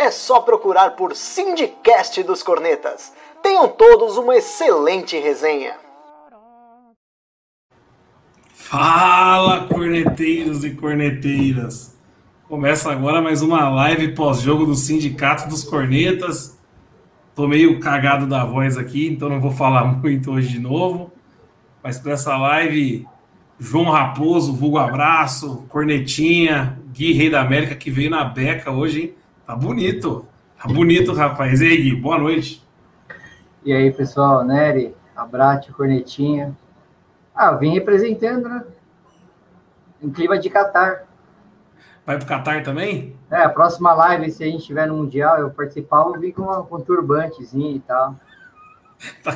É só procurar por Sindicast dos Cornetas. Tenham todos uma excelente resenha. Fala, corneteiros e corneteiras! Começa agora mais uma live pós-jogo do Sindicato dos Cornetas. Tô meio cagado da voz aqui, então não vou falar muito hoje de novo. Mas para essa live, João Raposo, vulgo abraço, Cornetinha, Gui Rei da América, que veio na beca hoje, hein? Tá bonito. Tá bonito, rapaz. E aí, Gui, boa noite. E aí, pessoal, Nery, Abrate, Cornetinha. Ah, vim representando, né? Em clima de Catar. Vai pro Catar também? É, a próxima live, se a gente tiver no Mundial, eu participar, eu vim com, uma, com um turbantezinho e tal. Tá,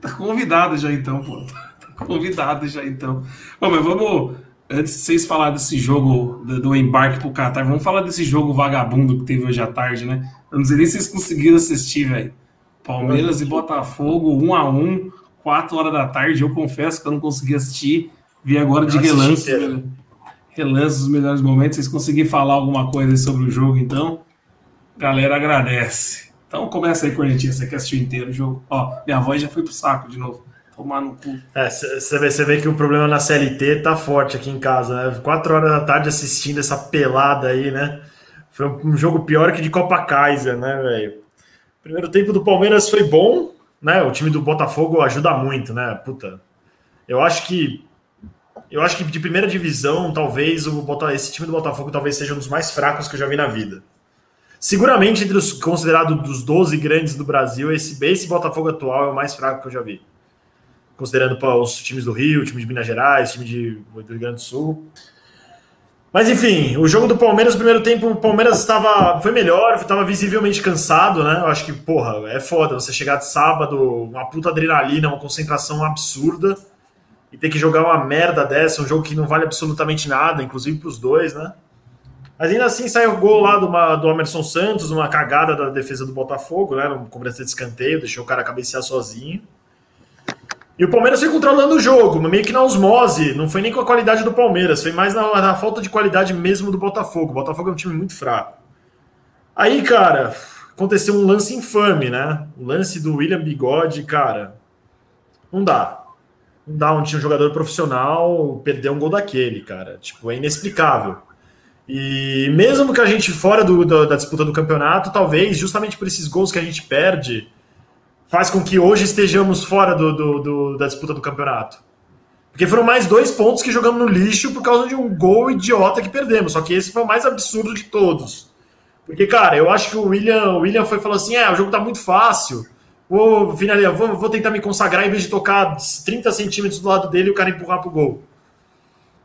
tá, convidado já então, pô. Tá convidado já então. Bom, mas vamos, antes de vocês falarem desse jogo, do, do embarque pro Catar, vamos falar desse jogo vagabundo que teve hoje à tarde, né? Eu não sei nem se vocês conseguiram assistir, velho. Palmeiras e Botafogo, um a um, quatro horas da tarde. Eu confesso que eu não consegui assistir. Vi agora de relance, né? relance os melhores momentos. Vocês conseguiram falar alguma coisa sobre o jogo, então? Galera, agradece. Então começa aí, Cornetinha. Você quer assistir inteiro o jogo? Ó, minha voz já foi pro saco de novo. Tomar no cu. É, você vê, vê que o problema na CLT tá forte aqui em casa, né? Quatro horas da tarde assistindo essa pelada aí, né? Foi um jogo pior que de Copa Kaiser, né, velho? Primeiro tempo do Palmeiras foi bom, né? O time do Botafogo ajuda muito, né? Puta. Eu acho que eu acho que de primeira divisão, talvez o esse time do Botafogo talvez seja um dos mais fracos que eu já vi na vida. Seguramente entre os considerados dos 12 grandes do Brasil, esse esse Botafogo atual é o mais fraco que eu já vi. Considerando os times do Rio, time de Minas Gerais, time de, do Rio Grande do Sul. Mas enfim, o jogo do Palmeiras, primeiro tempo, o Palmeiras estava foi melhor, estava visivelmente cansado, né? Eu acho que, porra, é foda você chegar de sábado, uma puta adrenalina, uma concentração absurda, e ter que jogar uma merda dessa, um jogo que não vale absolutamente nada, inclusive para os dois, né? Mas ainda assim saiu o gol lá do, do Emerson Santos, uma cagada da defesa do Botafogo, né? No cobrança de escanteio, deixou o cara cabecear sozinho. E o Palmeiras foi controlando o jogo, meio que na osmose, não foi nem com a qualidade do Palmeiras, foi mais na, na, falta de qualidade mesmo do Botafogo. O Botafogo é um time muito fraco. Aí, cara, aconteceu um lance infame, né? O lance do William Bigode, cara, não dá. Não dá um, um jogador profissional perder um gol daquele, cara. Tipo, é inexplicável. E mesmo que a gente fora do, do, da disputa do campeonato, talvez, justamente por esses gols que a gente perde, faz com que hoje estejamos fora do, do, do, da disputa do campeonato. Porque foram mais dois pontos que jogamos no lixo por causa de um gol idiota que perdemos. Só que esse foi o mais absurdo de todos. Porque, cara, eu acho que o William, o William foi falou assim: é, o jogo tá muito fácil. Vou, finalizar, vou, vou tentar me consagrar em vez de tocar 30 centímetros do lado dele e o cara empurrar pro gol.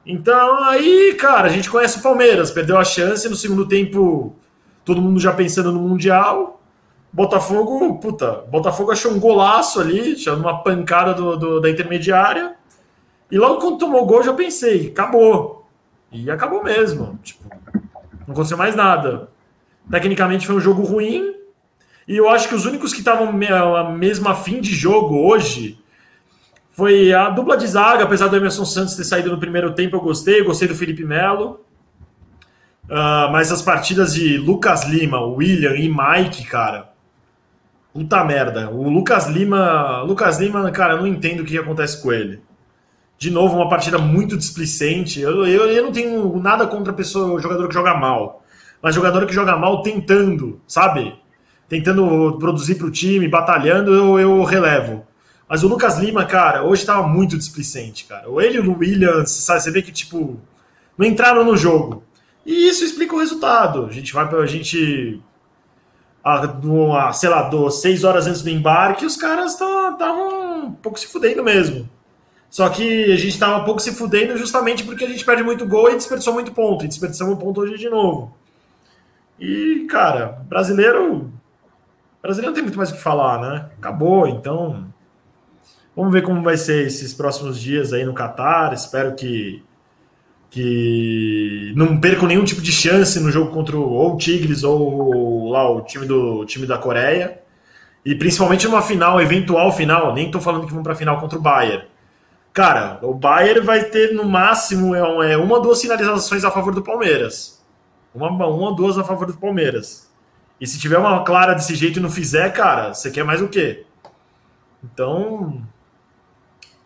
Então, aí, cara, a gente conhece o Palmeiras, perdeu a chance no segundo tempo, todo mundo já pensando no Mundial. Botafogo, puta, Botafogo achou um golaço ali, tinha uma pancada do, do, da intermediária. E logo quando tomou o gol, já pensei, acabou. E acabou mesmo. Tipo, não aconteceu mais nada. Tecnicamente foi um jogo ruim. E eu acho que os únicos que estavam a mesma fim de jogo hoje foi a dupla de zaga, apesar do Emerson Santos ter saído no primeiro tempo, eu gostei, eu gostei do Felipe Melo. Uh, mas as partidas de Lucas Lima, William e Mike, cara, Puta merda. O Lucas Lima. Lucas Lima, cara, eu não entendo o que acontece com ele. De novo, uma partida muito displicente. Eu, eu, eu não tenho nada contra a pessoa, jogador que joga mal. Mas jogador que joga mal tentando, sabe? Tentando produzir para o time, batalhando, eu, eu relevo. Mas o Lucas Lima, cara, hoje estava muito displicente, cara. Ele e o Williams, sabe, você vê que, tipo, não entraram no jogo. E isso explica o resultado. A gente vai para a gente a, sei lá, do, seis horas antes do embarque, os caras estavam um pouco se fudendo mesmo. Só que a gente estava um pouco se fudendo justamente porque a gente perde muito gol e desperdiçou muito ponto. E desperdiçamos um ponto hoje de novo. E, cara, brasileiro Brasileiro não tem muito mais o que falar, né? Acabou, então. Vamos ver como vai ser esses próximos dias aí no Catar. Espero que que não percam nenhum tipo de chance no jogo contra o, ou o Tigres ou lá o time do time da Coreia. E principalmente numa final, eventual final, nem estou falando que vão para final contra o Bayern. Cara, o Bayern vai ter no máximo é, é uma ou duas finalizações a favor do Palmeiras. Uma, uma ou duas a favor do Palmeiras. E se tiver uma clara desse jeito e não fizer, cara, você quer mais o quê? Então,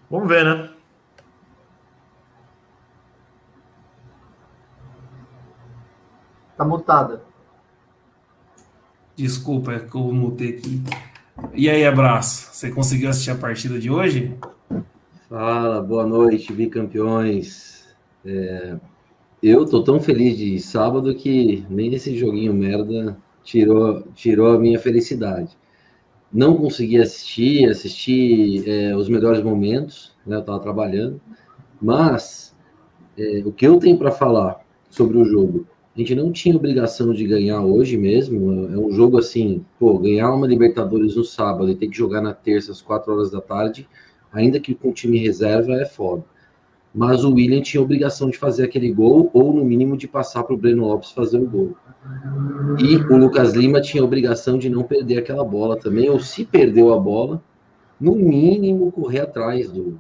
vamos ver, né? Tá mutada. Desculpa, é que eu mutei aqui. E aí, abraço. Você conseguiu assistir a partida de hoje? Fala, boa noite, bicampeões. É, eu tô tão feliz de sábado que nem esse joguinho merda tirou, tirou a minha felicidade. Não consegui assistir, assisti é, os melhores momentos, né? Eu tava trabalhando, mas é, o que eu tenho para falar sobre o jogo a gente não tinha obrigação de ganhar hoje mesmo. É um jogo assim, pô, ganhar uma Libertadores no sábado e ter que jogar na terça às quatro horas da tarde, ainda que com time reserva, é foda. Mas o William tinha obrigação de fazer aquele gol, ou no mínimo de passar para o Breno Lopes fazer o gol. E o Lucas Lima tinha obrigação de não perder aquela bola também, ou se perdeu a bola, no mínimo correr atrás do,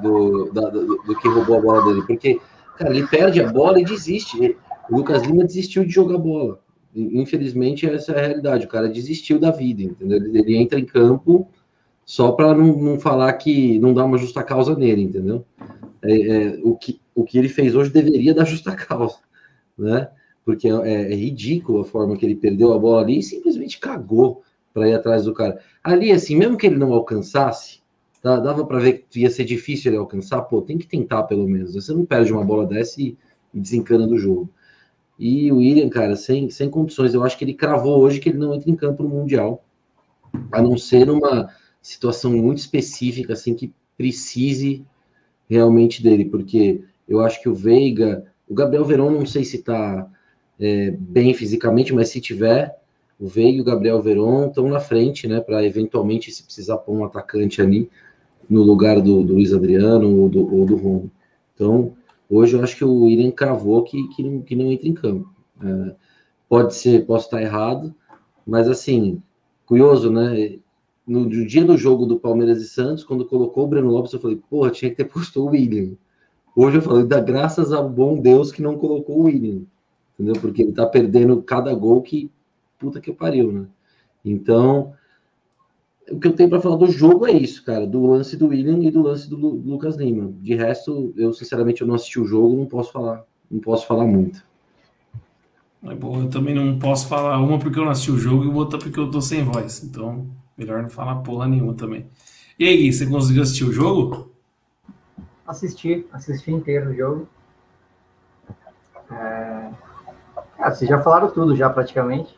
do, da, do, do que roubou a bola dele. Porque, cara, ele perde a bola e desiste. O Lucas Lima desistiu de jogar bola. Infelizmente, essa é a realidade. O cara desistiu da vida, entendeu? Ele entra em campo só para não, não, falar que não dá uma justa causa nele, entendeu? É, é, o, que, o que ele fez hoje deveria dar justa causa, né? Porque é, é ridículo a forma que ele perdeu a bola ali e simplesmente cagou para ir atrás do cara. Ali, assim, mesmo que ele não alcançasse, tá, dava para ver que ia ser difícil ele alcançar, pô, tem que tentar pelo menos. Você não perde uma bola dessa e, e desencana do jogo. E o William, cara, sem, sem condições. Eu acho que ele cravou hoje que ele não entra em campo no Mundial. A não ser numa situação muito específica, assim, que precise realmente dele. Porque eu acho que o Veiga. O Gabriel Verão, não sei se tá é, bem fisicamente, mas se tiver, o Veiga e o Gabriel Verón estão na frente, né? Para eventualmente, se precisar pôr um atacante ali no lugar do, do Luiz Adriano ou do, ou do Romo. Então, Hoje eu acho que o William cravou que, que, não, que não entra em campo. É, pode ser, posso estar errado, mas assim, curioso, né? No, no, dia do jogo do Palmeiras e Santos, quando colocou o Breno Lopes, eu falei, porra, tinha que ter posto o William. Hoje eu falei, dá graças ao bom Deus que não colocou o William. Entendeu? Porque ele tá perdendo cada gol que puta que pariu, né? Então, o que eu tenho para falar do jogo é isso, cara, do lance do William e do lance do, Lucas Lima. De resto, eu sinceramente eu não assisti o jogo, não posso falar, não posso falar muito. É bom, eu também não posso falar uma porque eu não assisti o jogo e outra porque eu tô sem voz. Então, melhor não falar porra nenhuma também. E aí, Gui, você conseguiu assistir o jogo? Assisti, assisti inteiro o jogo. É... Ah, vocês já falaram tudo já praticamente.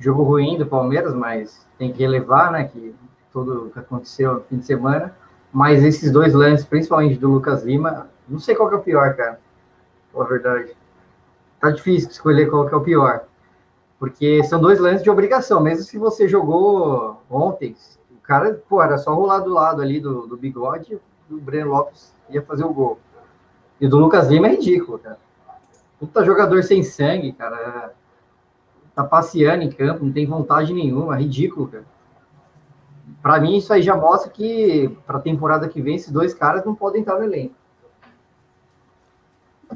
Jogo ruim do Palmeiras, mas tem que relevar, né, que tudo o que aconteceu no fim de semana. Mas esses dois lances, principalmente do Lucas Lima, não sei qual que é o pior, cara. A verdade. Tá difícil escolher qual que é o pior. Porque são dois lances de obrigação. Mesmo se você jogou ontem, o cara, pô, era só rolar do lado ali do, do bigode e o Breno Lopes ia fazer o gol. E do Lucas Lima é ridículo, cara. Puta jogador sem sangue, cara tá passeando em campo, não tem vontade nenhuma, é ridículo, cara. Para mim, isso aí já mostra que para a temporada que vem, esses dois caras não podem estar no elenco.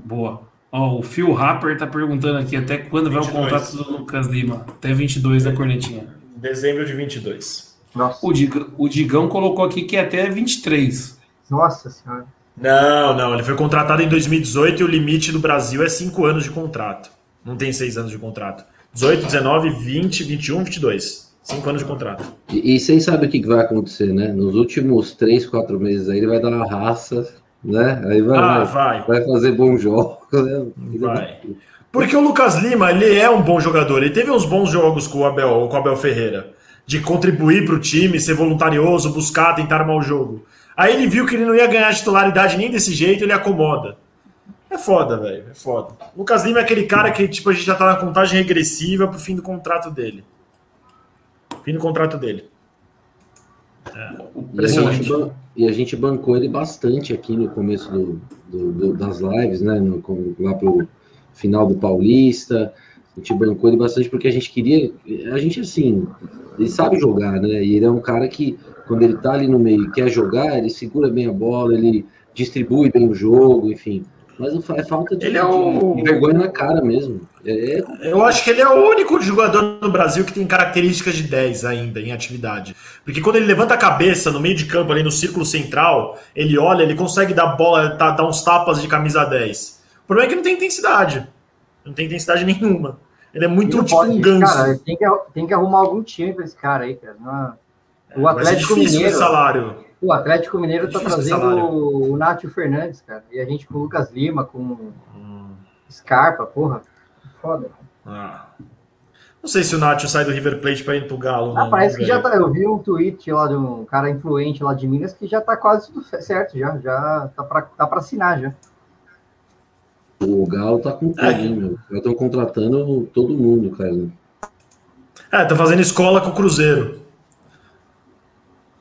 Boa. Ó, o Phil Rapper tá perguntando aqui até quando 22. vai o contrato do Lucas Lima. Até 22 da cornetinha. Dezembro de 22. Nossa. O, Digão, o Digão colocou aqui que é até 23. Nossa senhora. Não, não. Ele foi contratado em 2018 e o limite do Brasil é 5 anos de contrato. Não tem 6 anos de contrato. 18, 19, 20, 21, 22. Cinco anos de contrato. E, e vocês sabem o que, vai acontecer, né? Nos últimos três, quatro meses aí, ele vai dar uma raça, né? Aí vai, ah, vai. vai fazer bom jogo. Né? Vai. Porque o Lucas Lima, ele é um bom jogador. Ele teve uns bons jogos com o Abel, com o Abel Ferreira. De contribuir para o time, ser voluntarioso, buscar, tentar armar o jogo. Aí ele viu que ele não ia ganhar titularidade nem desse jeito, ele acomoda. É foda, velho. É foda. Lucas Lima é aquele cara que, tipo, a gente já tá na contagem regressiva pro fim do contrato dele. Fim do contrato dele. É, impressionante. E a, gente, e a gente bancou ele bastante aqui no começo do, do, do das lives, né? No, lá pro final do Paulista. A gente bancou ele bastante porque a gente queria. A gente, assim, ele sabe jogar, né? E ele é um cara que, quando ele tá ali no meio e quer jogar, ele segura bem a bola, ele distribui bem o jogo, enfim. Mas é falta de, ele é o... de vergonha na cara mesmo. É... Eu acho que ele é o único jogador no Brasil que tem características de 10 ainda em atividade. Porque quando ele levanta a cabeça no meio de campo, ali no círculo central, ele olha, ele consegue dar bola, tá, dar uns tapas de camisa 10. O problema é que não tem intensidade. Não tem intensidade nenhuma. Ele é muito tipo pode, um ganso. Cara, tem que, tem que arrumar algum time para esse cara aí, cara. Não, o Atlético Mineiro. salário. O Atlético Mineiro tá trazendo o Nátio Fernandes, cara. E a gente com o Lucas Lima, com hum. Scarpa, porra. Foda. Ah. Não sei se o Nátio sai do River Plate para ir pro Galo. Ah, não, parece que já tá. Eu vi um tweet lá de um cara influente lá de Minas que já tá quase tudo certo, já. Já tá para tá pra assinar já. O Galo tá com tudo, é. hein, meu? Já estão contratando todo mundo, cara. É, tá fazendo escola com o Cruzeiro.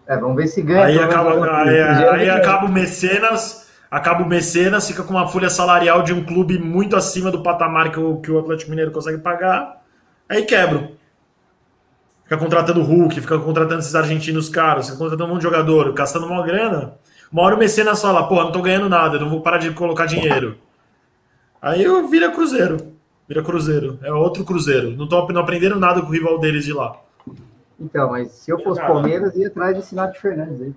É, vamos ver se ganha. Aí, acaba, aí, aí acaba o Mecenas, acaba o Mecenas, fica com uma folha salarial de um clube muito acima do patamar que o, que o Atlético Mineiro consegue pagar. Aí quebra. Fica contratando Hulk, fica contratando esses argentinos caros, fica contratando um monte de jogador, gastando uma grana. Uma hora o Mecenas fala, porra, não tô ganhando nada, não vou parar de colocar dinheiro. Aí eu vira Cruzeiro. Vira Cruzeiro. É outro Cruzeiro. Não, tô, não aprenderam nada com o rival deles de lá. Então, mas se eu fosse Palmeiras, ia atrás desse Nath Fernandes aí.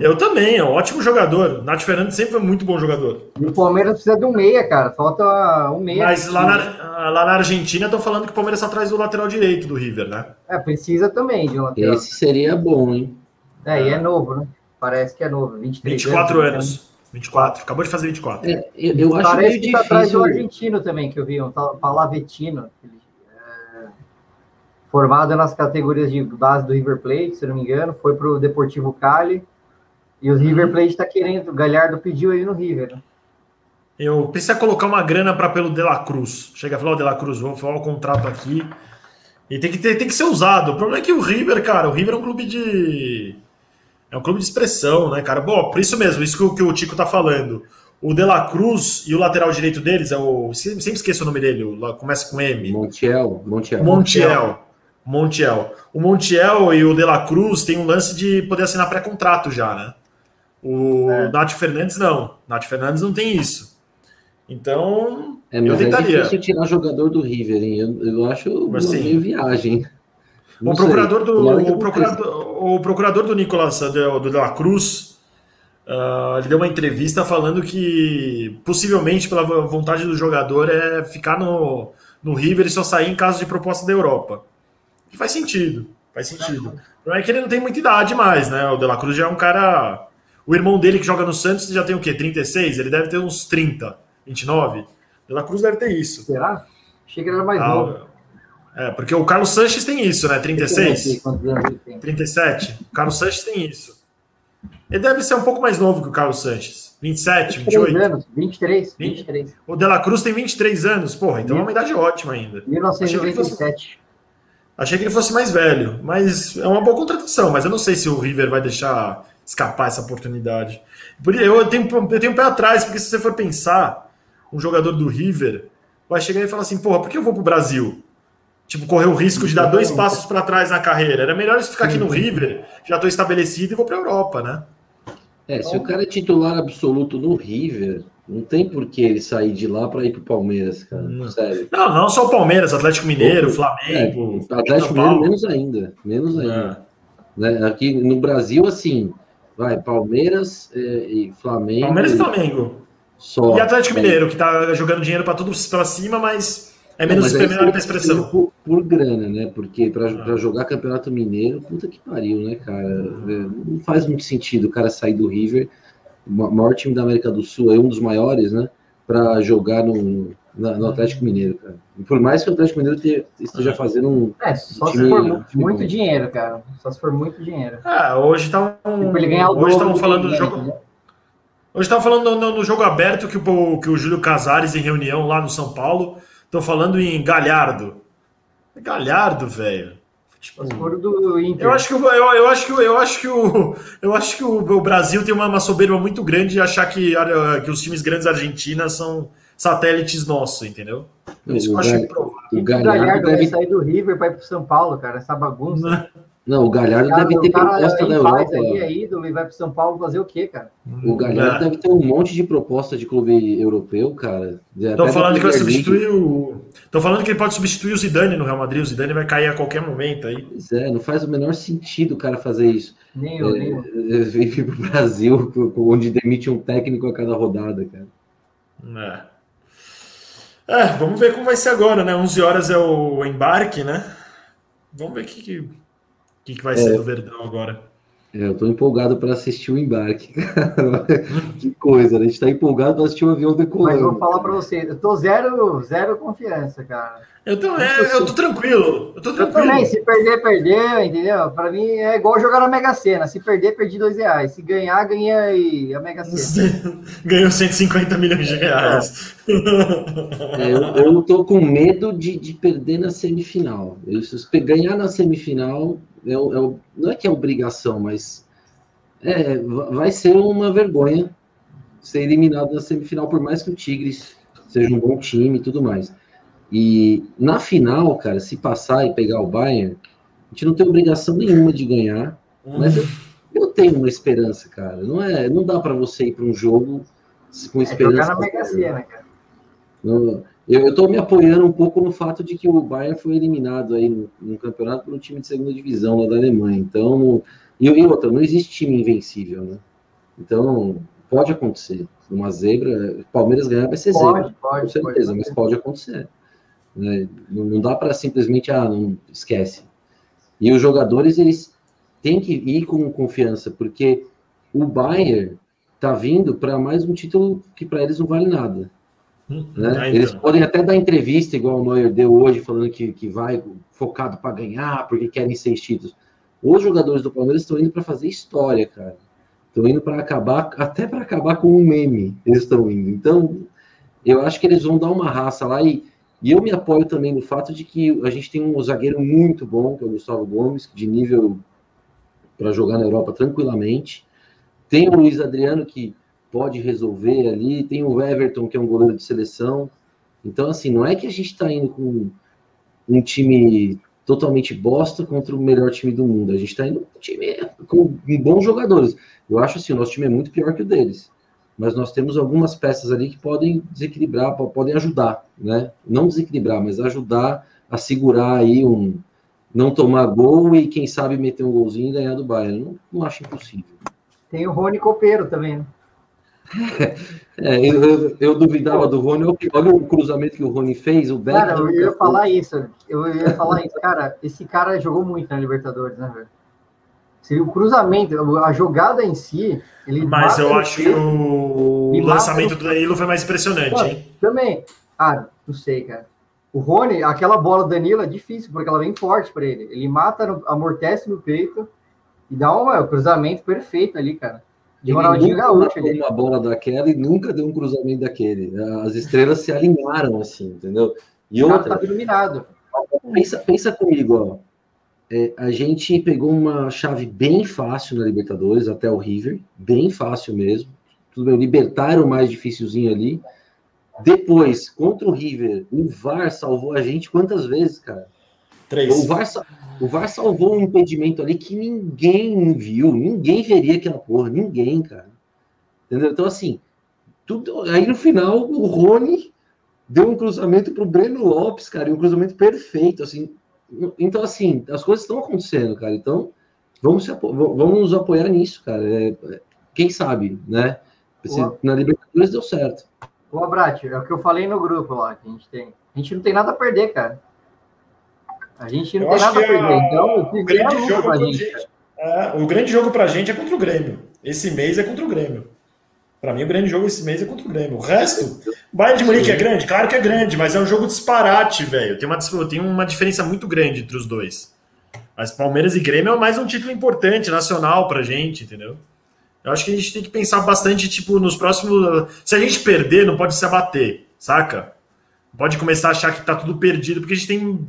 Eu também, é um ótimo jogador. Nath Fernandes sempre foi muito bom jogador. E o Palmeiras precisa de um meia, cara. Falta um meia. Mas lá na, lá na Argentina estão falando que o Palmeiras está atrás do lateral direito do River, né? É, precisa também de um lateral. Esse seria bom, hein? É, e é novo, né? Parece que é novo. 23 24 anos. anos. 24, acabou de fazer 24. É, eu, eu acho Parece meio que tá atrás do argentino também, que eu vi, um Palavetino, é, formado nas categorias de base do River Plate, se não me engano, foi para o Deportivo Cali, e o River uhum. Plate está querendo, o Galhardo pediu ele no River. Né? Eu preciso colocar uma grana para pelo De La Cruz. Chega a falar o De La Cruz, vou falar o contrato aqui. E tem que, ter, tem que ser usado. O problema é que o River, cara, o River é um clube de é um clube de expressão, né, cara? Bom, por isso mesmo, isso que o, que o Tico tá falando. O De La Cruz e o lateral direito deles é o. Sempre esqueço o nome dele, começa com M. Montiel. Montiel. Montiel. Montiel. O Montiel e o De La Cruz têm um lance de poder assinar pré-contrato já, né? O é. Nath Fernandes não. Nath Fernandes não tem isso. Então, é, eu é tentaria. É difícil tirar jogador do River, hein? Eu, eu acho mas, meio viagem. o procurador, do, o, procurador, o procurador do Nicolas do, do La Cruz uh, ele deu uma entrevista falando que possivelmente pela vontade do jogador é ficar no, no River e só sair em caso de proposta da Europa. Que faz sentido, faz sentido. Não é que ele não tem muita idade mais, né? O De La Cruz já é um cara. O irmão dele que joga no Santos já tem o quê? 36? Ele deve ter uns 30, 29. De La Cruz deve ter isso. Será? Achei que ele era mais ah, novo. É, porque o Carlos Sanches tem isso, né? 36? 37? O Carlos Sanches tem isso. Ele deve ser um pouco mais novo que o Carlos Sanches. 27, 28? anos, 23, 23. O De La Cruz tem 23 anos. Porra, então é uma idade ótima ainda. 1997. Achei que ele fosse mais velho, mas é uma boa contratação, mas eu não sei se o River vai deixar escapar essa oportunidade. Eu tenho, eu tenho um pé atrás, porque se você for pensar, um jogador do River vai chegar e falar assim, porra, por que eu vou pro Brasil? tipo, correr o risco de dar dois passos para trás na carreira. Era melhor isso ficar aqui no River, já estou estabelecido e vou para a Europa, né? É, se o cara é titular absoluto no River, não tem por que ele sair de lá para ir para o Palmeiras, cara. Não. Sério. Não, não só o Palmeiras, Atlético Mineiro, Flamengo. É, Atlético Mineiro menos ainda. Menos ainda. É. Né? Aqui no Brasil, assim, vai, Palmeiras é, e Flamengo. Palmeiras e Flamengo. Só. E Atlético Mineiro, que tá jogando dinheiro para tudo para cima, mas é menos menor expressão. Por, por, grana, né? Porque para ah. jogar Campeonato Mineiro, puta que pariu, né, cara? É, não faz muito sentido o cara sair do River, o maior time da América do Sul, é um dos maiores, né? Para jogar no, no Atlético Mineiro, cara. Por mais que o Atlético Mineiro te, esteja fazendo um. É, só time, se for muito, muito dinheiro, cara. Só se for muito dinheiro. Ah, hoje tá um. Tipo, hoje estavam falando do jogo. Né? Hoje estava falando no, no, jogo aberto que o, que o Júlio Casares, em reunião lá no São Paulo, Tô falando em Galhardo. Galhardo, velho. Tipo, do Inter. Eu acho que, eu, eu acho que, eu acho que, o, eu acho que o, o Brasil tem uma, uma, soberba muito grande de achar que, que os times grandes argentinas são satélites nossos, entendeu? Isso eu acho O Galhardo, Galhardo deve sair do River para ir para São Paulo, cara, essa bagunça. Não. Não, o Galhardo cara, deve ter proposta da Europa. Aí é ídolo e vai para São Paulo fazer o quê, cara? O Galhardo é. deve ter um monte de proposta de clube europeu, cara. Estão falando que vai substituir o. Estão falando que ele pode substituir o Zidane no Real Madrid. O Zidane vai cair a qualquer momento aí. Pois é, não faz o menor sentido o cara fazer isso. Nem eu, é, nem eu. Vir pro Brasil, onde demite um técnico a cada rodada, cara. É. é. vamos ver como vai ser agora, né? 11 horas é o embarque, né? Vamos ver o que, que o que, que vai é. ser do Verdão agora? É, eu tô empolgado para assistir o embarque. que coisa, né? A gente tá empolgado para assistir o avião decolando. Mas vou falar para você, eu tô zero, zero confiança, cara. Eu, tô, é, eu tô tranquilo. Eu tô tranquilo. Eu também, se perder, perder, entendeu? Para mim é igual jogar na Mega Sena. Se perder, perdi dois reais. Se ganhar, ganhei a Mega Sena. Ganhou 150 milhões de reais. É, eu, eu tô com medo de, de perder na semifinal. Eu, se ganhar na semifinal, é, é, não é que é obrigação, mas é, vai ser uma vergonha ser eliminado na semifinal, por mais que o Tigres seja um bom time e tudo mais. E na final, cara, se passar e pegar o Bayern, a gente não tem obrigação nenhuma de ganhar, mas eu, eu tenho uma esperança, cara. Não é, não dá para você ir para um jogo com esperança. É jogar na Mega Sena, cara. Não, eu estou me apoiando um pouco no fato de que o Bayern foi eliminado aí no, no campeonato por um time de segunda divisão lá da Alemanha. Então, e, e outra, não existe time invencível, né? Então, pode acontecer. Uma zebra, Palmeiras ganhar vai ser pode, zebra, pode, com certeza, pode, mas pode acontecer. Né? Não, não dá para simplesmente, ah, não esquece. E os jogadores, eles têm que ir com confiança, porque o Bayern tá vindo para mais um título que para eles não vale nada. Né? Ah, então. Eles podem até dar entrevista, igual o Neuer deu hoje, falando que, que vai focado para ganhar, porque querem seis títulos. Os jogadores do Palmeiras estão indo para fazer história, cara. Estão indo para acabar, até para acabar com um meme, eles estão indo. Então, eu acho que eles vão dar uma raça lá e, e eu me apoio também no fato de que a gente tem um zagueiro muito bom, que é o Gustavo Gomes, de nível para jogar na Europa tranquilamente. Tem o Luiz Adriano, que pode resolver ali. Tem o Everton, que é um goleiro de seleção. Então, assim, não é que a gente está indo com um time totalmente bosta contra o melhor time do mundo. A gente está indo com um time com bons jogadores. Eu acho assim, o nosso time é muito pior que o deles. Mas nós temos algumas peças ali que podem desequilibrar, podem ajudar, né? Não desequilibrar, mas ajudar a segurar aí um. Não tomar gol e, quem sabe, meter um golzinho e ganhar do Bayern. Não, não acho impossível. Tem o Rony Copeiro também, né? É, eu, eu, duvidava do Rony. Olha o cruzamento que o Rony fez. O cara, eu ia falar isso. Eu ia falar isso. Cara, esse cara jogou muito na Libertadores, né, velho? Se o cruzamento, a jogada em si. Ele Mas eu acho que o, o lançamento do Danilo foi mais impressionante, hein? Também. Ah, não sei, cara. O Rony, aquela bola do Danilo é difícil, porque ela vem forte para ele. Ele mata, no, amortece no peito e dá um, um cruzamento perfeito ali, cara. De Ronaldinho Gaúcho. Ele uma bola daquela e nunca deu um cruzamento daquele. As estrelas se alinharam assim, entendeu? E outra. Tá iluminado. Pensa, pensa comigo, ó. É, a gente pegou uma chave bem fácil na Libertadores, até o River, bem fácil mesmo. Tudo bem, o Libertar era o mais dificilzinho ali. Depois, contra o River, o VAR salvou a gente quantas vezes, cara? Três. O VAR, o VAR salvou um impedimento ali que ninguém viu, ninguém veria aquela porra, ninguém, cara. Entendeu? Então, assim, tudo. Aí no final, o Rony deu um cruzamento pro Breno Lopes, cara, e um cruzamento perfeito, assim. Então, assim, as coisas estão acontecendo, cara. Então, vamos, se, vamos nos apoiar nisso, cara. É, quem sabe, né? Se, na Libertadores deu certo. O Abrat, é o que eu falei no grupo lá, que a gente tem. A gente não tem nada a perder, cara. A gente não eu tem nada a perder. A... Então, o grande jogo pra gente. gente é, o grande jogo pra gente é contra o Grêmio. Esse mês é contra o Grêmio. Para mim, o grande jogo esse mês é contra o Grêmio. O resto, o Bayern de Munique é grande? Claro que é grande, mas é um jogo disparate, velho. Tem uma, tem uma diferença muito grande entre os dois. Mas Palmeiras e Grêmio é mais um título importante, nacional pra gente, entendeu? Eu acho que a gente tem que pensar bastante, tipo, nos próximos. Se a gente perder, não pode se abater, saca? Pode começar a achar que tá tudo perdido, porque a gente tem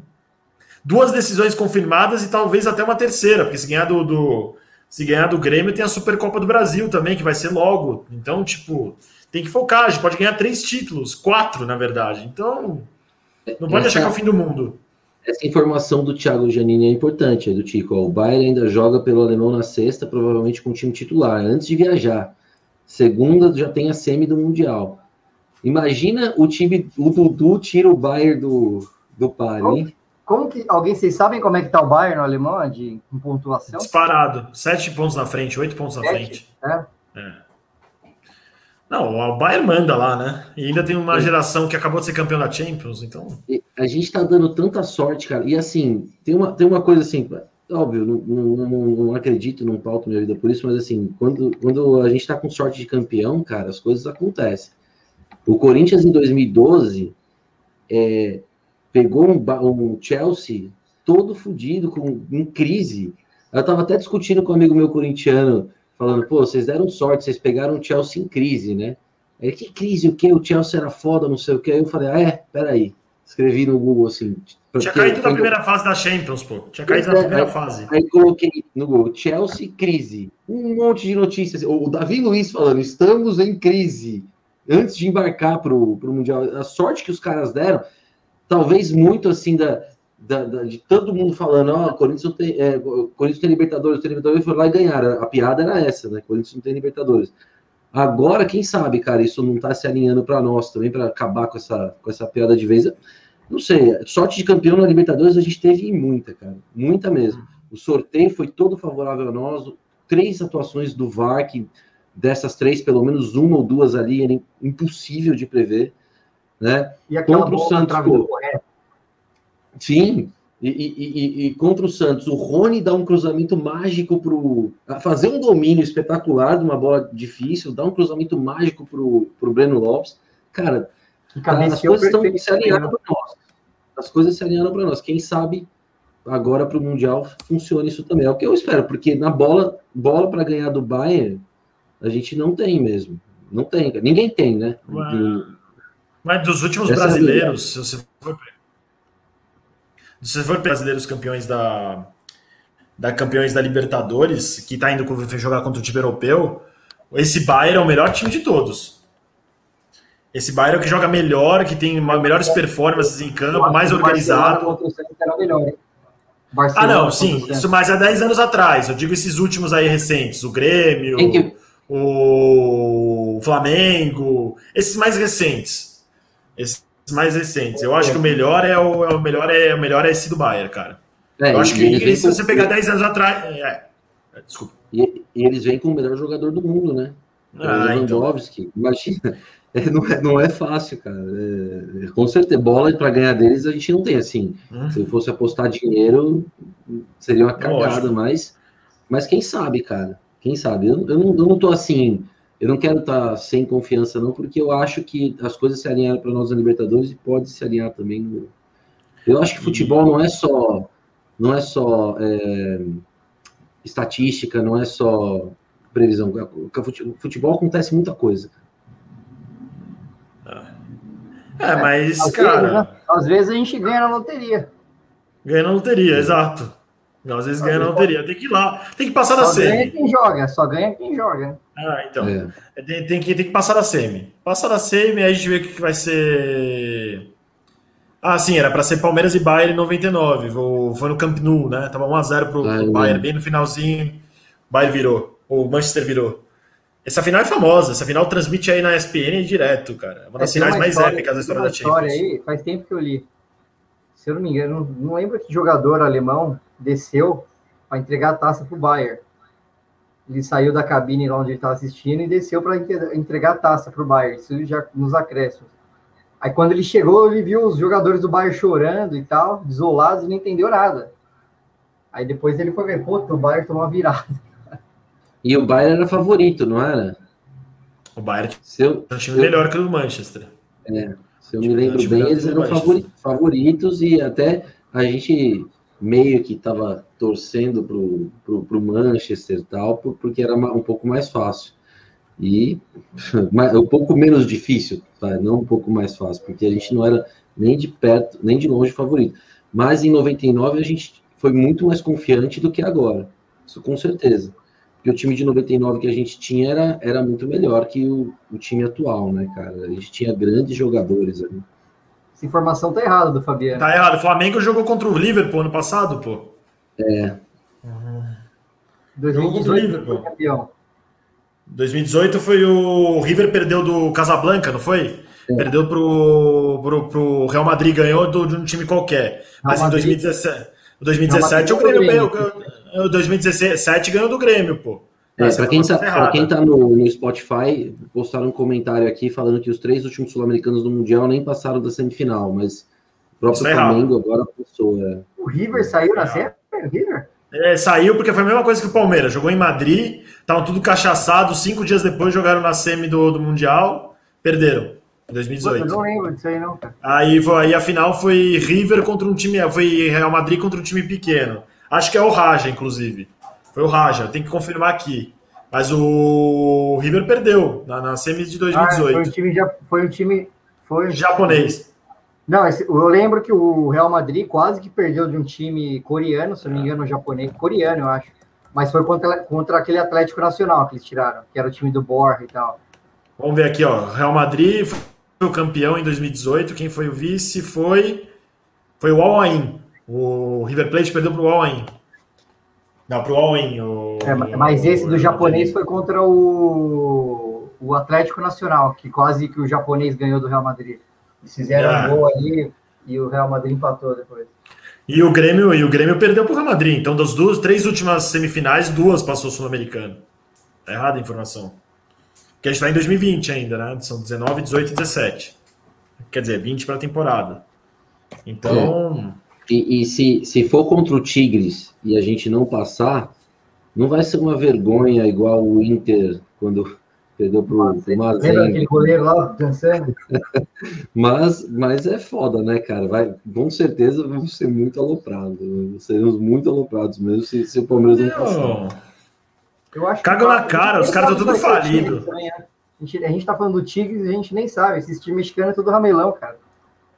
duas decisões confirmadas e talvez até uma terceira, porque se ganhar do, do se ganhar do Grêmio tem a Supercopa do Brasil também, que vai ser logo. Então, tipo, tem que focar, a gente pode ganhar três títulos, quatro, na verdade. Então, não pode essa, achar que é o fim do mundo. Essa informação do Thiago Giannini é importante, do Tico. O Bayern ainda joga pelo alemão na sexta, provavelmente com o time titular, antes de viajar. Segunda já tem a semi do Mundial. Imagina o time, o Dudu tira o Bayern do, do par, hein? Como que alguém vocês sabem como é que tá o Bayern no alemão de em pontuação? Disparado, sete pontos na frente, oito pontos na Sete? frente. É. é. Não, o Bayern manda lá, né? E ainda tem uma é. geração que acabou de ser campeão da Champions, então. A gente tá dando tanta sorte, cara. E assim, tem uma, tem uma coisa assim, óbvio, não, não, não, não acredito, não pauto minha vida por isso, mas assim, quando, quando a gente tá com sorte de campeão, cara, as coisas acontecem. O Corinthians em 2012 é, pegou um, um Chelsea todo fodido, com, em crise. Eu tava até discutindo com um amigo meu corintiano falando, pô, vocês deram sorte, vocês pegaram o Chelsea em crise, né? Aí, que crise, o que? O Chelsea era foda, não sei o que. Aí eu falei, ah, é, peraí. Escrevi no Google assim. Tinha caído na primeira fase da Champions, pô. Tinha caído na é, primeira aí, fase. Aí coloquei no Google, Chelsea, crise. Um monte de notícias. O Davi Luiz falando, estamos em crise. Antes de embarcar pro, pro Mundial. A sorte que os caras deram, talvez muito assim da, da, da, de todo mundo falando, ó, oh, Corinthians tem, é, Corinthians tem Libertadores, tem Libertadores, foi lá e ganharam. A piada era essa, né? Corinthians não tem Libertadores. Agora, quem sabe, cara, isso não tá se alinhando para nós também, para acabar com essa, com essa piada de vez. Não sei, sorte de campeão na Libertadores a gente teve muita, cara, muita mesmo. O sorteio foi todo favorável a nós, três atuações do VAR, que dessas três, pelo menos uma ou duas ali, era impossível de prever, né? E Contra o Santos, pô, Sim, e, e, e, contra o Santos, o Rony dá um cruzamento mágico para fazer um domínio espetacular de uma bola difícil, dá um cruzamento mágico para o Breno Lopes. Cara, as coisas estão se alinhando para nós. As coisas se alinhando para nós. Quem sabe agora para o Mundial funciona isso também. É o que eu espero, porque na bola, bola para ganhar do Bayern, a gente não tem mesmo. Não tem, ninguém tem, né? Mas, mas dos últimos Essa é brasileiros, é se você for se for brasileiros campeões da, da campeões da Libertadores, que está indo jogar contra o time europeu, esse Bayern é o melhor time de todos. Esse Bayern é o que joga melhor, que tem melhores performances em campo, mais organizado. ah, não, sim, isso mais há 10 anos atrás. Eu digo esses últimos aí recentes, o Grêmio, o Flamengo, esses mais recentes. Esses mais recentes. Eu acho que o melhor é o, é o melhor é o melhor é esse do Bayern, cara. É, eu acho que se você pegar 10 anos atrás. É, é, desculpa. E, e, eles vêm com o melhor jogador do mundo, né? Ah, Lewandowski. Então. Imagina. É, não, é, não é fácil, cara. É, com certeza, bola para ganhar deles a gente não tem assim. Hum. Se fosse apostar dinheiro, seria uma cagada, mas, mas quem sabe, cara? Quem sabe? Eu, eu, não, eu não tô assim eu não quero estar sem confiança, não, porque eu acho que as coisas se alinharam para nós na Libertadores e pode se alinhar também no. Eu acho que futebol não é só. Não é só é, estatística, não é só previsão. Futebol acontece muita coisa. É, mas, às cara. Vezes? Às vezes a gente ganha na loteria. Ganha na loteria, exato. Às vezes ganha na loteria. Tem que ir lá. Tem que passar da semi. Só ganha quem joga, só ganha quem joga. Ah, então. É. Tem, tem, que, tem que passar da semi. Passar da semi, aí a gente vê o que, vai ser. Ah, sim, era para ser Palmeiras e Bayern em 99. Foi no Camp Nou, né? Tava 1x0 pro, ah, pro Bayern, bem no finalzinho. Bayern virou. O Manchester virou. Essa final é famosa. Essa final transmite aí na ESPN direto, cara. É uma das é, finais mais história, épicas da história da Champions. História aí, faz tempo que eu li. Se eu não me engano, não, não lembro que jogador alemão desceu para entregar a taça para o Bayern. Ele saiu da cabine lá onde ele estava assistindo e desceu para entregar a taça para o Bayern, isso já nos acréscimos. Aí quando ele chegou, ele viu os jogadores do Bayern chorando e tal, desolados, e não entendeu nada. Aí depois ele foi ver, pô, o Bayern tomou uma virada. E o Bayern era favorito, não era? O Bayern Seu, é um time melhor que o do Manchester. É, se eu me lembro bem, eles eram favoritos e até a gente meio que estava torcendo pro, pro Manchester e tal, porque era um pouco mais fácil. E um pouco menos difícil, tá? não um pouco mais fácil, porque a gente não era nem de perto, nem de longe favorito. Mas em 99 a gente foi muito mais confiante do que agora. Isso com certeza. Porque o time de 99 que a gente tinha era, era muito melhor que o, o time atual, né, cara? A gente tinha grandes jogadores ali. Essa informação tá errada do Fabiano. Tá errado. O Flamengo jogou contra o Liverpool ano passado, pô. É. Uhum. 2018 foi campeão. 2018 foi o River perdeu do Casablanca, não foi? É. Perdeu pro, pro, pro, Real Madrid, ganhou do, de um time qualquer. Mas Real em 2017, 2017 o Grêmio ganhou. O 2017 ganhou do Grêmio, pô. É, para quem, tá, quem tá no, no, Spotify, postaram um comentário aqui falando que os três últimos sul-americanos do Mundial nem passaram da semifinal, mas o próprio tá Flamengo agora passou. É. O River saiu na semifinal? O River? É, saiu porque foi a mesma coisa que o Palmeiras. Jogou em Madrid, estavam tudo cachaçado. Cinco dias depois jogaram na semi do, do Mundial, perderam. Em 2018. Eu não lembro disso aí, não, cara. Aí, foi, aí a final foi River contra um time. Foi Real Madrid contra um time pequeno. Acho que é o Raja, inclusive. Foi o Raja, tem que confirmar aqui. Mas o River perdeu na, na semi de 2018. Ah, foi um time. Foi um time foi... Japonês. Não, eu lembro que o Real Madrid quase que perdeu de um time coreano, se não me engano, japonês, coreano, eu acho. Mas foi contra, contra aquele Atlético Nacional que eles tiraram, que era o time do Borja e tal. Vamos ver aqui, ó. Real Madrid foi o campeão em 2018. Quem foi o vice foi foi o Al Ain. O River Plate perdeu para o Al Ain. Não, para o. É, mas esse do japonês foi contra o, o Atlético Nacional, que quase que o japonês ganhou do Real Madrid. Eles fizeram é. um gol ali e o Real Madrid empatou depois. E o Grêmio, e o Grêmio perdeu para o Real Madrid. Então, das duas, três últimas semifinais, duas passou o Sul-Americano. Tá errada a informação. Porque a gente está em 2020 ainda, né? São 19, 18 e 17. Quer dizer, 20 para a temporada. Então. É. E, e, se, se for contra o Tigres e a gente não passar, não vai ser uma vergonha igual o Inter quando perdeu pro, Mazen. Lembra aquele goleiro lá dançando? mas, mas é foda, né, cara? Vai, com certeza vamos ser muito aloprados. Seremos muito aloprados mesmo se, se o Palmeiras não, passar. Eu acho Caga na cara, os caras estão tudo falidos. Né? A gente, a gente tá falando do Tigres e a gente nem sabe. Esse time mexicano é tudo ramelão, cara.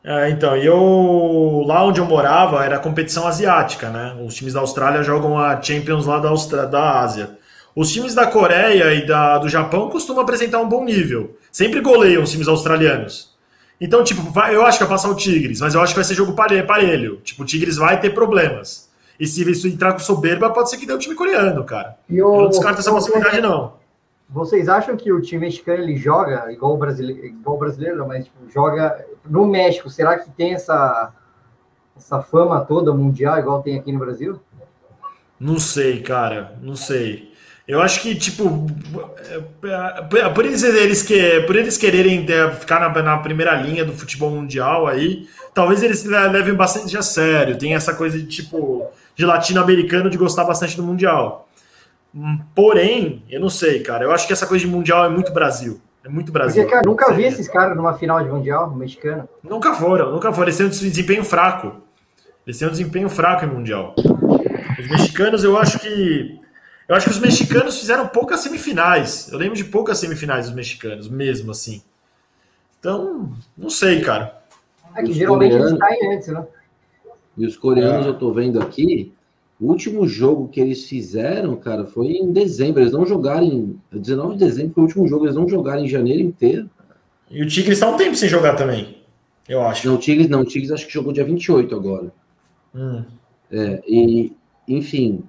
É, então, e eu lá onde eu morava era competição asiática, né? Os times da Austrália jogam a Champions lá da, Austra da Ásia. Os times da Coreia e da, do Japão costumam apresentar um bom nível. Sempre goleiam os times australianos. Então, tipo, vai, eu acho que vai passar o Tigres, mas eu acho que vai ser jogo parelho. Tipo, o Tigres vai ter problemas. E se isso entrar com soberba, pode ser que dê o time coreano, cara. E o, eu não descarto essa possibilidade, não. Vocês acham que o time mexicano ele joga igual o brasileiro, igual o brasileiro, mas tipo, joga no México? Será que tem essa, essa fama toda mundial igual tem aqui no Brasil? Não sei, cara, não sei. Eu acho que, tipo, por eles, eles, que, por eles quererem é, ficar na, na, primeira linha do futebol mundial aí, talvez eles levem bastante a sério. Tem essa coisa de, tipo, de latino-americano de gostar bastante do mundial. Hum, porém, eu não sei, cara. Eu acho que essa coisa de mundial é muito Brasil. É muito Brasil. Porque, cara, nunca vi esses caras numa final de mundial mexicano. Nunca foram, nunca foram. Eles têm um desempenho fraco. Eles têm um desempenho fraco em mundial. Os mexicanos, eu acho que eu acho que os mexicanos fizeram poucas semifinais. Eu lembro de poucas semifinais dos mexicanos, mesmo assim. Então, não sei, cara. É que geralmente eles caem antes, né? E os coreanos, é. eu tô vendo aqui, o último jogo que eles fizeram, cara, foi em dezembro. Eles não jogaram em. 19 de dezembro foi o último jogo, eles não jogaram em janeiro inteiro. E o Tigres está um tempo sem jogar também, eu acho. Não, o Tigres não, o Tigres acho que jogou dia 28 agora. Hum. É, e, enfim,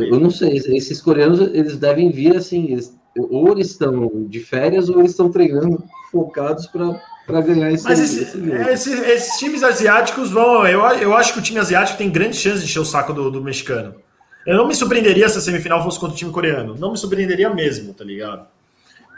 eu não sei, esses coreanos, eles devem vir assim, eles, ou eles estão de férias ou eles estão treinando focados para ganhar esse, Mas esse, esse esses, esses, times asiáticos vão, eu, eu acho que o time asiático tem grande chance de encher o saco do, do mexicano. Eu não me surpreenderia se a semifinal fosse contra o time coreano. Não me surpreenderia mesmo, tá ligado?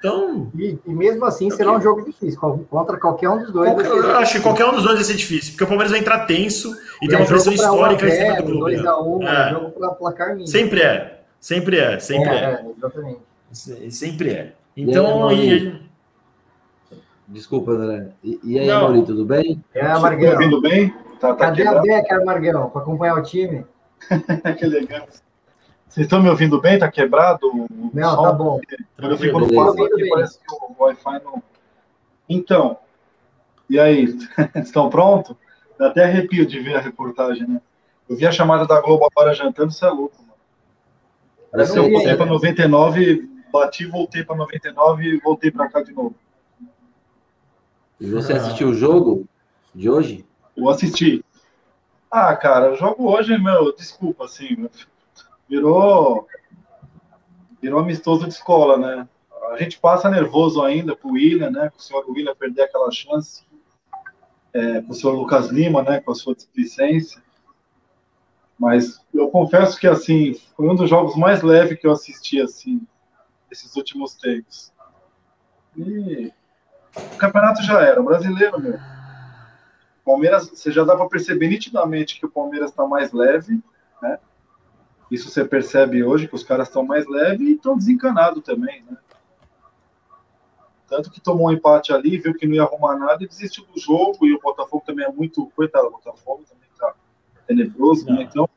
Então. E, e mesmo assim será um jogo difícil. Contra qualquer um dos dois. Qualquer, eu acho que qualquer um dos dois vai ser difícil, porque o Palmeiras vai entrar tenso e, e tem uma pressão histórica em cima do clube. 2x1, é. jogo para placar mínimo. Sempre é. Sempre é, sempre é. é. exatamente. Sempre é. Então. E Desculpa, André. E, e aí, Mauri, tudo bem? É, Margão. Tá ouvindo bem? Tá, tá Cadê a Beca, Margão, para acompanhar o time? que legal. Vocês estão me ouvindo bem? Tá quebrado? não, som? tá bom. Quando eu fico no passo aqui, parece que o Wi-Fi não. Então, e aí? Estão prontos? Dá até arrepio de ver a reportagem, né? Eu vi a chamada da Globo agora jantando, você é louco, mano. Parece que eu voltei para 99, bati, voltei para 99 e voltei para cá de novo. E você assistiu o jogo de hoje? Eu assisti. Ah, cara, o jogo hoje, meu, desculpa, assim, virou virou amistoso de escola, né? A gente passa nervoso ainda pro William, né? Com o senhor William perder aquela chance. É, com o senhor Lucas Lima, né? Com a sua displicência. Mas eu confesso que, assim, foi um dos jogos mais leves que eu assisti, assim, esses últimos tempos. E o campeonato já era, o brasileiro, meu. Palmeiras, você já dá para perceber nitidamente que o Palmeiras está mais leve, né? Isso você percebe hoje que os caras estão mais leves e estão desencanados também, né? Tanto que tomou um empate ali, viu que não ia arrumar nada e desistiu do jogo. E o Botafogo também é muito. Coitado, o Botafogo também tá tenebroso, né? Então.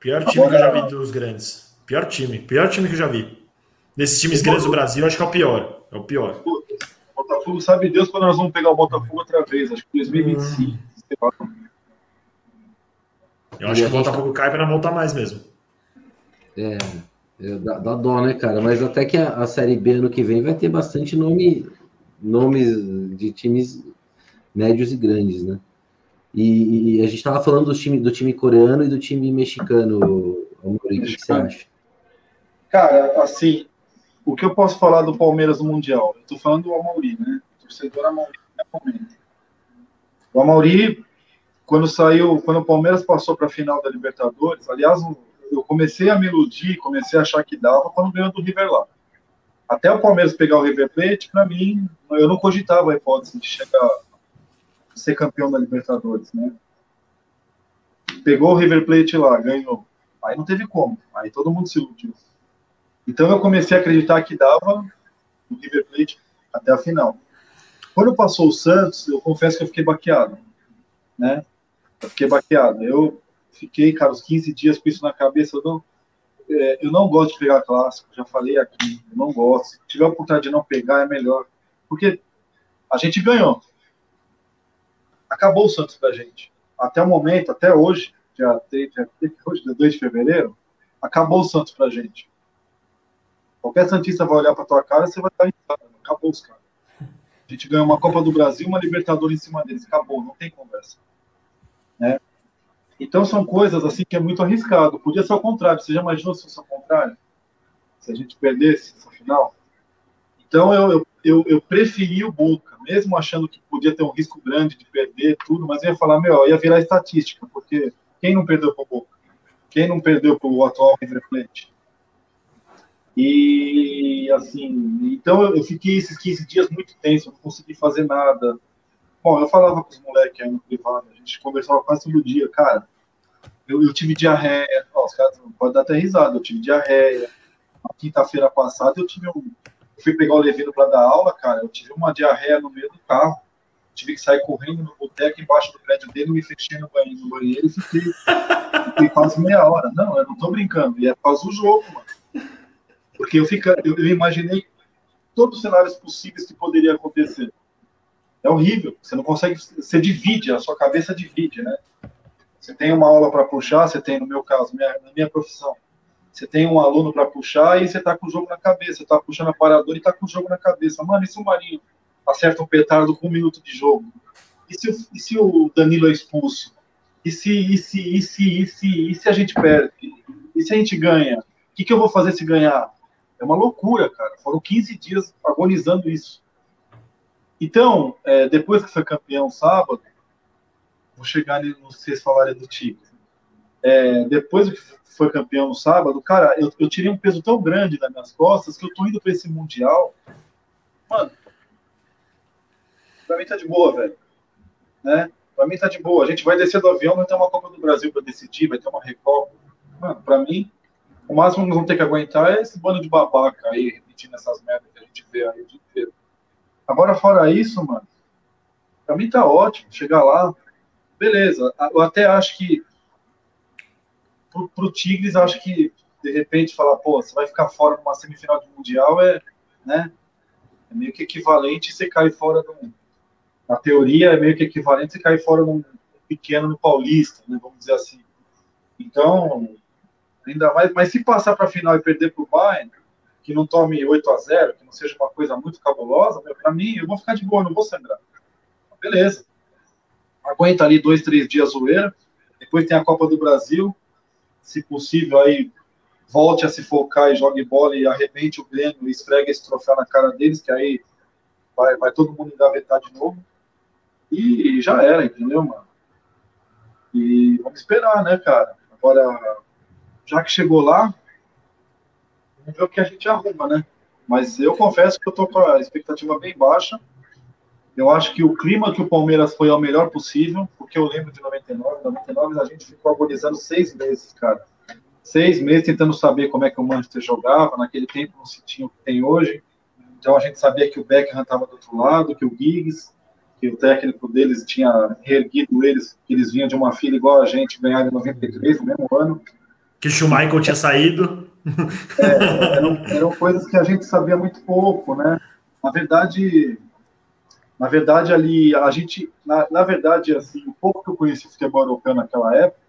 Pior time agora, que eu já vi dos grandes. Pior time. Pior time que eu já vi. Desses times grandes do Brasil, acho que é o pior. É o pior. O Botafogo sabe Deus quando nós vamos pegar o Botafogo outra vez. Acho que 2025. Hum. Eu acho que o Botafogo cai para não voltar mais mesmo. É, é dá, dá, dó, né, cara? Mas até que a, a, Série B ano que vem vai ter bastante nome, nomes de times médios e grandes, né? E, e a gente estava falando do time, do time coreano e do time mexicano, Amori, o que você acha? Cara, assim, o que eu posso falar do Palmeiras no Mundial? Eu tô falando do Amauri, né? O torcedor Amauri, né? O Amauri quando saiu, quando o Palmeiras passou para a final da Libertadores, aliás, eu comecei a me iludir, comecei a achar que dava quando ganhou do River lá. Até o Palmeiras pegar o River Plate, para mim, eu não cogitava a hipótese de chegar ser campeão da Libertadores, né? Pegou o River Plate lá, ganhou. Aí não teve como. Aí todo mundo se iludiu. Então eu comecei a acreditar que dava o River Plate até a final. Quando passou o Santos, eu confesso que eu fiquei baqueado, né? Eu fiquei baqueado. Eu fiquei, cara, os 15 dias com isso na cabeça. Eu não, é, eu não gosto de pegar clássico, já falei aqui, eu não gosto. Se tiver a oportunidade de não pegar, é melhor. Porque a gente ganhou. Acabou o Santos pra gente. Até o momento, até hoje, dia 3, dia, hoje, dia 2 de fevereiro, acabou o Santos pra gente. Qualquer Santista vai olhar pra tua cara, você vai estar. Acabou os caras. A gente ganhou uma Copa do Brasil, uma Libertadores em cima deles. Acabou, não tem conversa. Né? Então são coisas assim que é muito arriscado. Podia ser o contrário. Você já imaginou se fosse o contrário? Se a gente perdesse essa final? Então eu, eu, eu, eu preferi o Boca, mesmo achando que podia ter um risco grande de perder tudo, mas eu ia falar, meu, ia virar estatística, porque quem não perdeu para o Boca? Quem não perdeu para o atual River Plate? E assim, então eu fiquei esses 15 dias muito tenso, não consegui fazer nada, Bom, eu falava com os moleques aí no privado, a gente conversava quase todo dia, cara. Eu, eu tive diarreia, ó, os caras podem dar até risada, eu tive diarreia. Quinta-feira passada eu tive um. Eu fui pegar o Levino para dar aula, cara, eu tive uma diarreia no meio do carro. Tive que sair correndo no boteco embaixo do prédio dele, me fechei no banheiro, no banheiro e fiquei, fiquei quase meia hora. Não, eu não tô brincando, e é causa do jogo, mano. Porque eu, fica, eu, eu imaginei todos os cenários possíveis que poderia acontecer é horrível. Você não consegue, você divide, a sua cabeça divide, né? Você tem uma aula para puxar, você tem, no meu caso, minha, na minha profissão, você tem um aluno para puxar e você tá com o jogo na cabeça, você tá puxando a parador e tá com o jogo na cabeça. Mano, e se o Marinho acerta um petardo com um minuto de jogo? E se o, e se o Danilo é expulso? E se, e se, e se, e se, e se a gente perde? E se a gente ganha? O que, que eu vou fazer se ganhar? É uma loucura, cara. Foram 15 dias agonizando isso. Então, é, depois que foi campeão sábado, vou chegar no que vocês falarem do Tigres. É, depois que foi campeão no sábado, cara, eu, eu tirei um peso tão grande das minhas costas que eu tô indo para esse Mundial. Mano, pra mim tá de boa, velho. Né? Pra mim tá de boa. A gente vai descer do avião, vai ter uma Copa do Brasil para decidir, vai ter uma Recopa. Mano, pra mim, o máximo que nós vamos ter que aguentar é esse bando de babaca aí, repetindo essas merdas que a gente vê aí o dia inteiro. Agora, fora isso, mano, pra mim tá ótimo. Chegar lá, beleza. Eu até acho que pro, pro Tigres, acho que de repente falar, pô, você vai ficar fora numa semifinal de mundial é, né? É meio que equivalente você cair fora do, na teoria, é meio que equivalente a cair fora num pequeno no Paulista, né, vamos dizer assim. Então, ainda mais, mas se passar para a final e perder para o Bayern, que não tome 8 a 0 que não seja uma coisa muito cabulosa, para mim, eu vou ficar de boa, não vou sangrar. Beleza. Aguenta ali dois, três dias zoeira. Depois tem a Copa do Brasil. Se possível, aí volte a se focar e jogue bola e arrebente o Grêmio e esfregue esse troféu na cara deles, que aí vai, vai todo mundo engavetar de novo. E já era, entendeu, mano? E vamos esperar, né, cara? Agora, já que chegou lá, vamos ver o que a gente arruma, né? Mas eu confesso que eu tô com a expectativa bem baixa. Eu acho que o clima que o Palmeiras foi é o melhor possível, porque eu lembro de 99. 99 a gente ficou agonizando seis meses, cara. Seis meses tentando saber como é que o Manchester jogava. Naquele tempo não se tinha o que tem hoje. Então a gente sabia que o Beckham estava do outro lado, que o Giggs, que o técnico deles tinha reerguido eles, que eles vinham de uma fila igual a gente, ganhar em 93, no mesmo ano. Que Schumacher tinha saído. É, eram, eram coisas que a gente sabia muito pouco, né? Na verdade, na verdade ali a gente, na, na verdade assim, o pouco que eu conheci futebol europeu naquela época,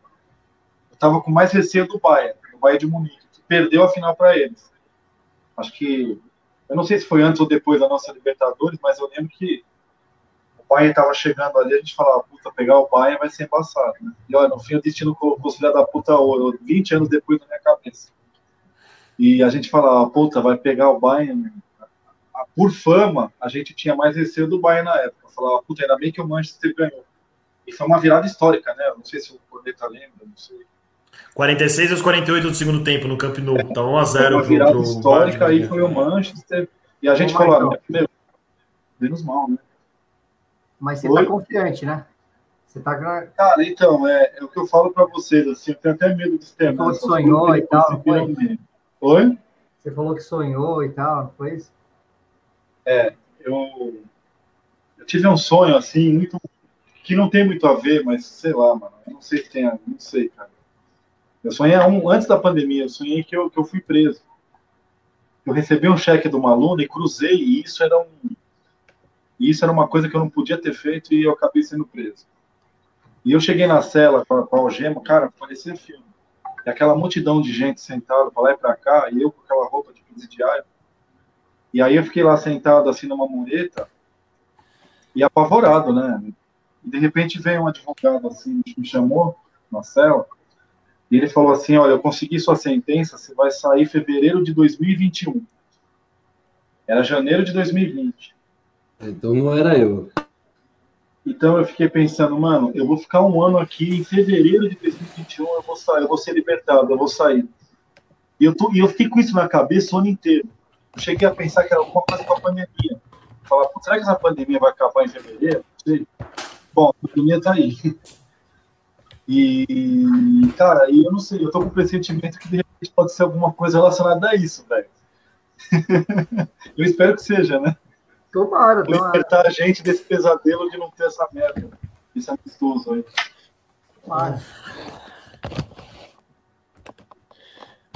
eu estava com mais receio do Bayern, do Bayern de Munique, que perdeu a final para eles. Acho que eu não sei se foi antes ou depois da nossa Libertadores, mas eu lembro que Bayern estava chegando ali, a gente falava, puta, pegar o Bayern vai ser embaçado, né? E olha, no fim o destino colocou os filha da puta ouro, 20 anos depois na minha cabeça. E a gente falava, puta, vai pegar o Bayern. Por fama, a gente tinha mais receio do Bayern na época. Falava, puta, ainda bem que o Manchester ganhou. E foi uma virada histórica, né? Não sei se o Corneta lembra, não sei. 46 e os 48 do segundo tempo no Camp Nou. Tá 1 a 0 Uma virada pro, pro histórica, aí foi o Manchester. E a gente falou, meu, menos mal, né? Mas você Oi? tá confiante, né? Você tá. Cara, então, é, é o que eu falo para vocês, assim, eu tenho até medo de ter. Você falou que sonhou e tal, foi? Oi? Você falou que sonhou e tal, não foi isso? É, eu, eu tive um sonho, assim, muito. que não tem muito a ver, mas sei lá, mano. Não sei se tem, não sei, cara. Eu sonhei um, antes da pandemia, eu sonhei que eu, que eu fui preso. Eu recebi um cheque de uma aluna e cruzei, e isso era um e isso era uma coisa que eu não podia ter feito e eu acabei sendo preso. E eu cheguei na cela com a, a algema, cara, parecia filme. E aquela multidão de gente sentada para lá e para cá, e eu com aquela roupa de presidiário. E aí eu fiquei lá sentado assim numa mureta e apavorado, né? E de repente veio um advogado assim, me chamou na cela, e ele falou assim: Olha, eu consegui sua sentença, você vai sair em fevereiro de 2021. Era janeiro de 2020. Então não era eu. Então eu fiquei pensando, mano, eu vou ficar um ano aqui, em fevereiro de 2021 eu vou sair, eu vou ser libertado, eu vou sair. E eu, tô, e eu fiquei com isso na cabeça o ano inteiro. Eu cheguei a pensar que era alguma coisa com a pandemia. Falar, será que essa pandemia vai acabar em fevereiro? Não sei. Bom, a pandemia tá aí. E, cara, eu não sei, eu tô com o pressentimento que de repente pode ser alguma coisa relacionada a isso, velho. eu espero que seja, né? Tomara, tomara. Libertar a gente desse pesadelo de não ter essa merda. Isso é amistoso aí. Tomara.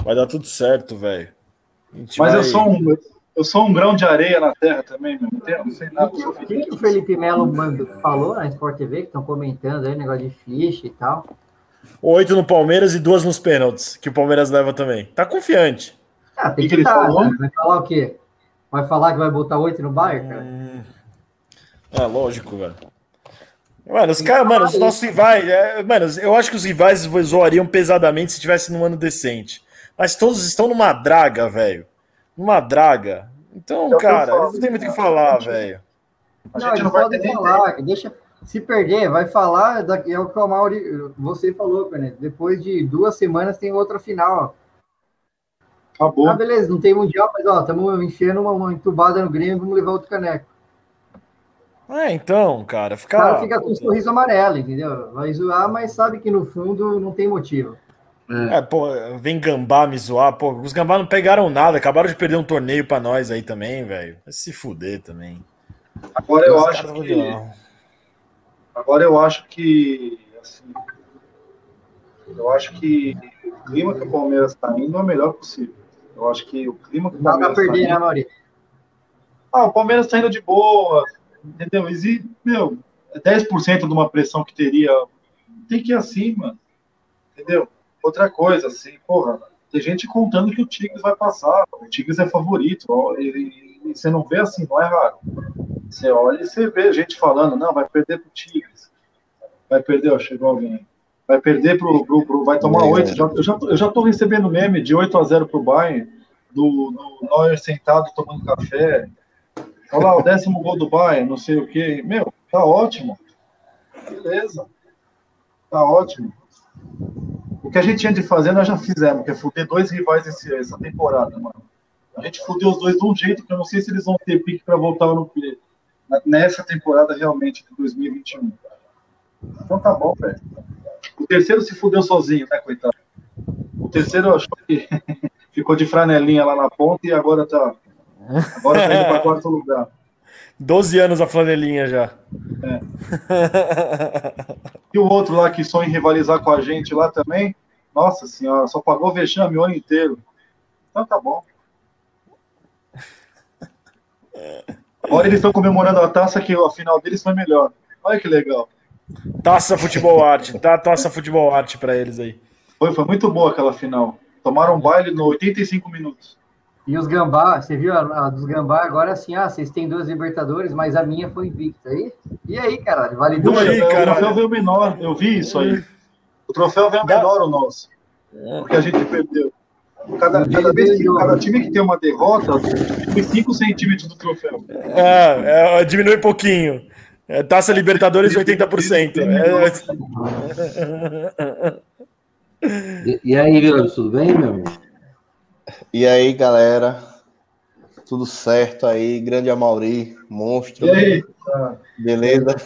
Vai dar tudo certo, velho. Mas vai... eu sou um. Eu sou um grão de areia na terra também, meu. Não, não sei nada. O que, que, o Felipe Melo falou na Sport TV, que estão comentando aí, negócio de ficha e tal? Oito no Palmeiras e duas nos pênaltis, que o Palmeiras leva também. Tá confiante. Ah, tem que, que estar. Tá, né? Vai falar o quê? Vai falar que vai botar oito no Bayern, cara? Hum... Ah, lógico, velho. Mano, os caras, mano, os nossos rivais. É, mano, eu acho que os rivais zoariam pesadamente se tivesse num ano decente. Mas todos estão numa draga, velho. Numa draga. Então, eu cara, eles não tem muito o que falar, velho. Não, eles podem falar, deixa. Se perder, vai falar, é o que o Mauri, você falou, né? Depois de duas semanas tem outra final. Acabou. Ah, beleza, não tem mundial, mas ó, estamos enchendo uma, uma, entubada no Grêmio, vamos levar outro caneco. É, então, cara, fica. O cara fica com um sorriso amarelo, entendeu? Vai zoar, mas sabe que no fundo não tem motivo. É. é, pô, vem gambá me zoar, pô, os gambá não pegaram nada, acabaram de perder um torneio para nós aí também, velho. Vai se fuder também. Agora eu acho que. Agora eu acho que. Assim, eu acho que o clima que o Palmeiras está indo é o melhor possível. Eu acho que o clima que o Palmeiras. Dá pra perder, tá né, Maurício? Ah, o Palmeiras está indo de boa. Entendeu? E, meu, 10% de uma pressão que teria. Tem que ir assim, mano. Entendeu? Outra coisa, assim, porra, tem gente contando que o Tigres vai passar. O Tigres é favorito. Ó, e, e, você não vê assim, não é raro. Você olha e você vê gente falando, não, vai perder pro Tigres. Vai perder, ó, chegou alguém. Vai perder pro. pro, pro vai tomar é, 8. Já, eu, já, eu já tô recebendo meme de 8 a 0 pro Bayern, do, do Neuer sentado tomando café. Olha lá, o décimo gol do Bayern, não sei o quê. Meu, tá ótimo. Beleza. Tá ótimo. O que a gente tinha de fazer, nós já fizemos, que é fuder dois rivais esse, essa temporada, mano. A gente fudeu os dois de um jeito que eu não sei se eles vão ter pique para voltar no nessa temporada realmente de 2021. Então tá bom, velho. O terceiro se fudeu sozinho, né, coitado? O terceiro achou que ficou de franelinha lá na ponta e agora tá. Agora tá indo para quarto lugar. 12 anos a flanelinha já. É. E o outro lá que sonha em rivalizar com a gente lá também, nossa senhora, só pagou vexame o ano inteiro. Então tá bom. Agora eles estão comemorando a taça que a final deles foi melhor. Olha que legal. Taça Futebol Arte, tá Taça Futebol Arte para eles aí. Foi, foi muito boa aquela final. Tomaram um baile no 85 minutos. E os Gambá, você viu a, a dos Gambá agora assim, ah, vocês têm duas Libertadores, mas a minha foi invicta aí? E aí, caralho, vale duas? Aí, o troféu veio menor, eu vi isso aí. O troféu veio menor o nosso. Porque a gente perdeu. Cada, cada vez que cada time que tem uma derrota, tem 5 centímetros do troféu. É, é, diminui um pouquinho. É, taça Libertadores 80%. É. E, e aí, Vilas, tudo bem, meu amigo? E aí, galera? Tudo certo aí? Grande Amauri, monstro. E aí? Beleza?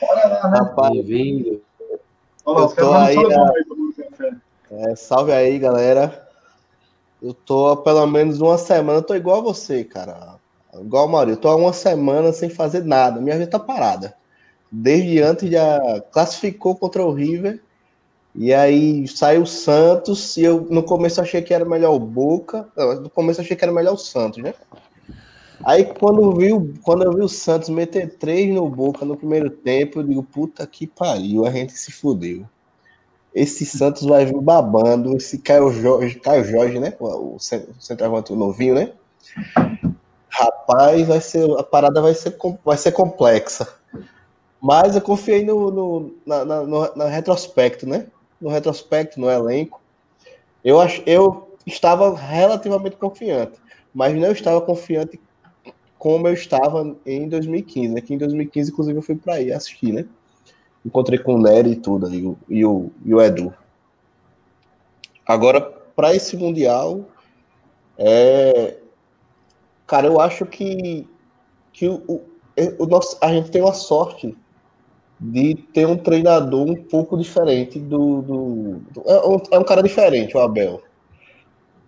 Bora lá, né? Rapaz, Bem-vindo. Eu tô aí. É, salve aí, galera. Eu tô há pelo menos uma semana, eu tô igual a você, cara. Igual a Mauri, eu tô há uma semana sem fazer nada. Minha vida tá parada. Desde antes já classificou contra o River e aí saiu o Santos, e eu no começo achei que era melhor o Boca. No começo achei que era melhor o Santos, né? Aí quando vi, quando eu vi o Santos meter três no Boca no primeiro tempo, eu digo, puta que pariu, a gente se fudeu. Esse Santos vai vir babando, esse Caio Jorge, Caio Jorge, né? O centroavante novinho, né? Rapaz, vai ser, a parada vai ser, vai ser complexa. Mas eu confiei no, no, na, na, no, retrospecto, né? no retrospecto, no elenco, eu, ach, eu estava relativamente confiante, mas não estava confiante como eu estava em 2015, né? Que em 2015, inclusive, eu fui para aí assistir, né? Encontrei com o Nery e tudo, e o, e o, e o Edu. Agora, para esse Mundial, é... cara, eu acho que, que o, o, o nosso, a gente tem uma sorte de ter um treinador um pouco diferente do. do, do é, um, é, um, cara diferente, o Abel.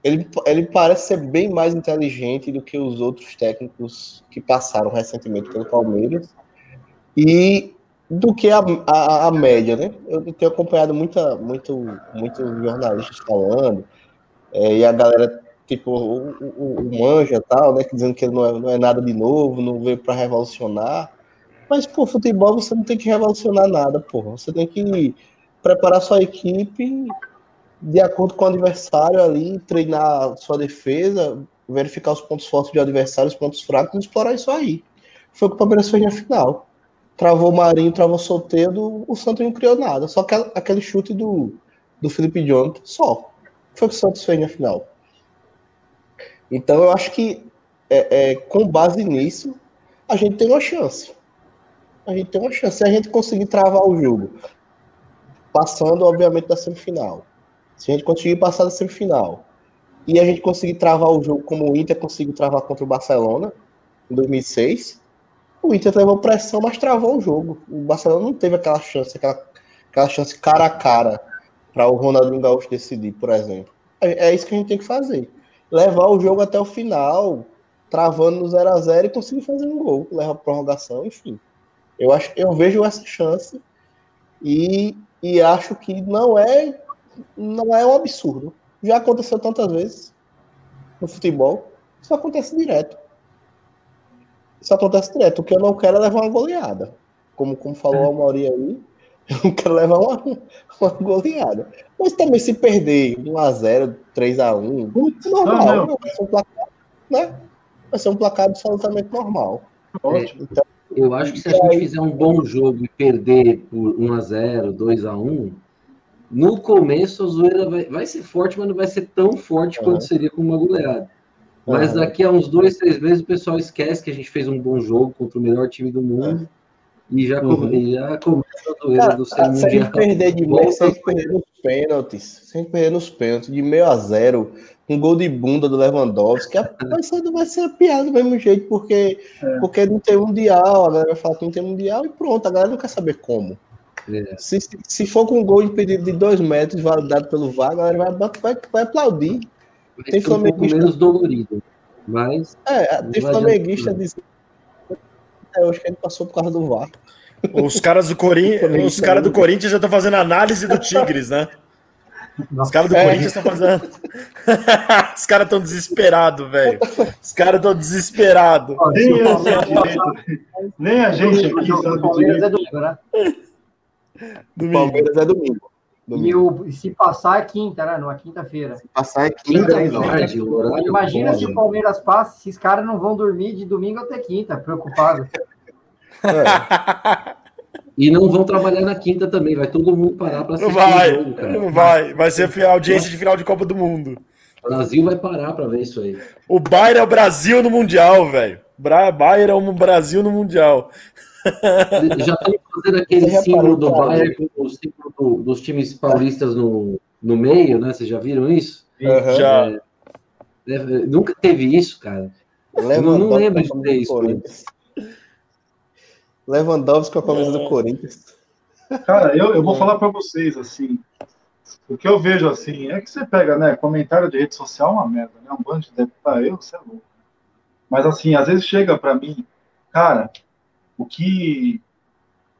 Ele, ele parece ser bem mais inteligente do que os outros técnicos que passaram recentemente pelo Palmeiras e do que a, a, a média, né? Eu tenho acompanhado muita, muito, muito jornalistas falando, é, e a galera, tipo, o, o, o Manja tal, né? Dizendo que ele não é, não é nada de novo, não veio para revolucionar. Mas, pô, futebol você não tem que revolucionar nada, porra. Você tem que preparar sua equipe de acordo com o adversário ali, treinar sua defesa, verificar os pontos fortes do adversário, os pontos fracos e explorar isso aí. Foi o que o Palmeiras fez na final. Travou o Marinho, travou o Soteldo, o Santos não criou nada. Só que aquele chute do, do Felipe Jonathan, só. Foi o que o Santos fez na final. Então eu acho que é, é, com base nisso, a gente tem uma chance a gente tem uma chance. Se a gente conseguir travar o jogo, passando, obviamente, da semifinal. Se a gente conseguir passar da semifinal e a gente conseguir travar o jogo como o Inter conseguiu travar contra o Barcelona em 2006, o Inter levou pressão, mas travou o jogo. O Barcelona não teve aquela chance, aquela, aquela chance cara a cara para o Ronaldinho Gaúcho decidir, por exemplo. É, é isso que a gente tem que fazer. Levar o jogo até o final, travando no 0 a 0 e conseguir fazer um gol, leva a prorrogação, enfim. Eu acho, eu vejo essa chance e, e acho que não é não é um absurdo. Já aconteceu tantas vezes no futebol, isso acontece direto. Isso acontece direto. O que eu não quero é levar uma goleada. Como, como falou a Mauri aí, eu não quero levar uma, uma goleada. Mas também se perder 1x0, 3x1, normal. Não, vai ser um placar, né? Vai ser um placar absolutamente normal. Ótimo. Então, eu acho que se a gente fizer um bom jogo e perder por 1x0, 2x1, no começo a zoeira vai, vai ser forte, mas não vai ser tão forte uhum. quanto seria com uma goleada. Mas uhum. daqui a uns dois, três meses o pessoal esquece que a gente fez um bom jogo contra o melhor time do mundo. Uhum. E já, uhum. já começa a doer do ser Se a gente perder de meio, se a gente perder nos pênaltis, se a gente perder nos pênaltis de meio a zero, um gol de bunda do Lewandowski, vai ser, vai ser a piada do mesmo jeito, porque, é. porque não tem mundial, a galera vai falar que não tem mundial e pronto, a galera não quer saber como. É. Se, se for com um gol impedido de dois metros, validado pelo VAR, a galera vai, vai, vai aplaudir. Vai tem flamenguista. Um menos dolorido, mas. É, tem flamenguista dizendo. É, hoje que ele passou por causa do VAR. Os caras do, Corin... Os cara do Corinthians já estão fazendo análise do Tigres, né? Os caras do é. Corinthians estão fazendo. Os caras estão desesperados, velho. Os caras estão desesperados. Nem, a gente aqui sabe Palmeiras é domingo, né? Domingo. Palmeiras é domingo. Domingo. E o, se passar é quinta, né? Não é quinta-feira. Se passar é quinta. quinta é Imagina se o Palmeiras passa, se os caras não vão dormir de domingo até quinta, preocupado. É. E não vão trabalhar na quinta também, vai todo mundo parar para assistir vai, o jogo, cara. Não vai, vai ser a audiência de final de Copa do Mundo. O Brasil vai parar para ver isso aí. O Bayern é o Brasil no Mundial, velho. Bayern é o Brasil no Mundial. Já estão fazendo aquele símbolo do Bayern com o símbolo do, dos times paulistas no, no meio, né? Vocês já viram isso? Uhum. Já. É, é, nunca teve isso, cara. Eu não lembro de ter isso. Lewandowski com a camisa do Corinthians. Cara, eu, eu vou falar para vocês, assim, o que eu vejo, assim, é que você pega, né, comentário de rede social é uma merda, né, um bando de deputado, eu, você é louco. Mas, assim, às vezes chega para mim, cara, o que,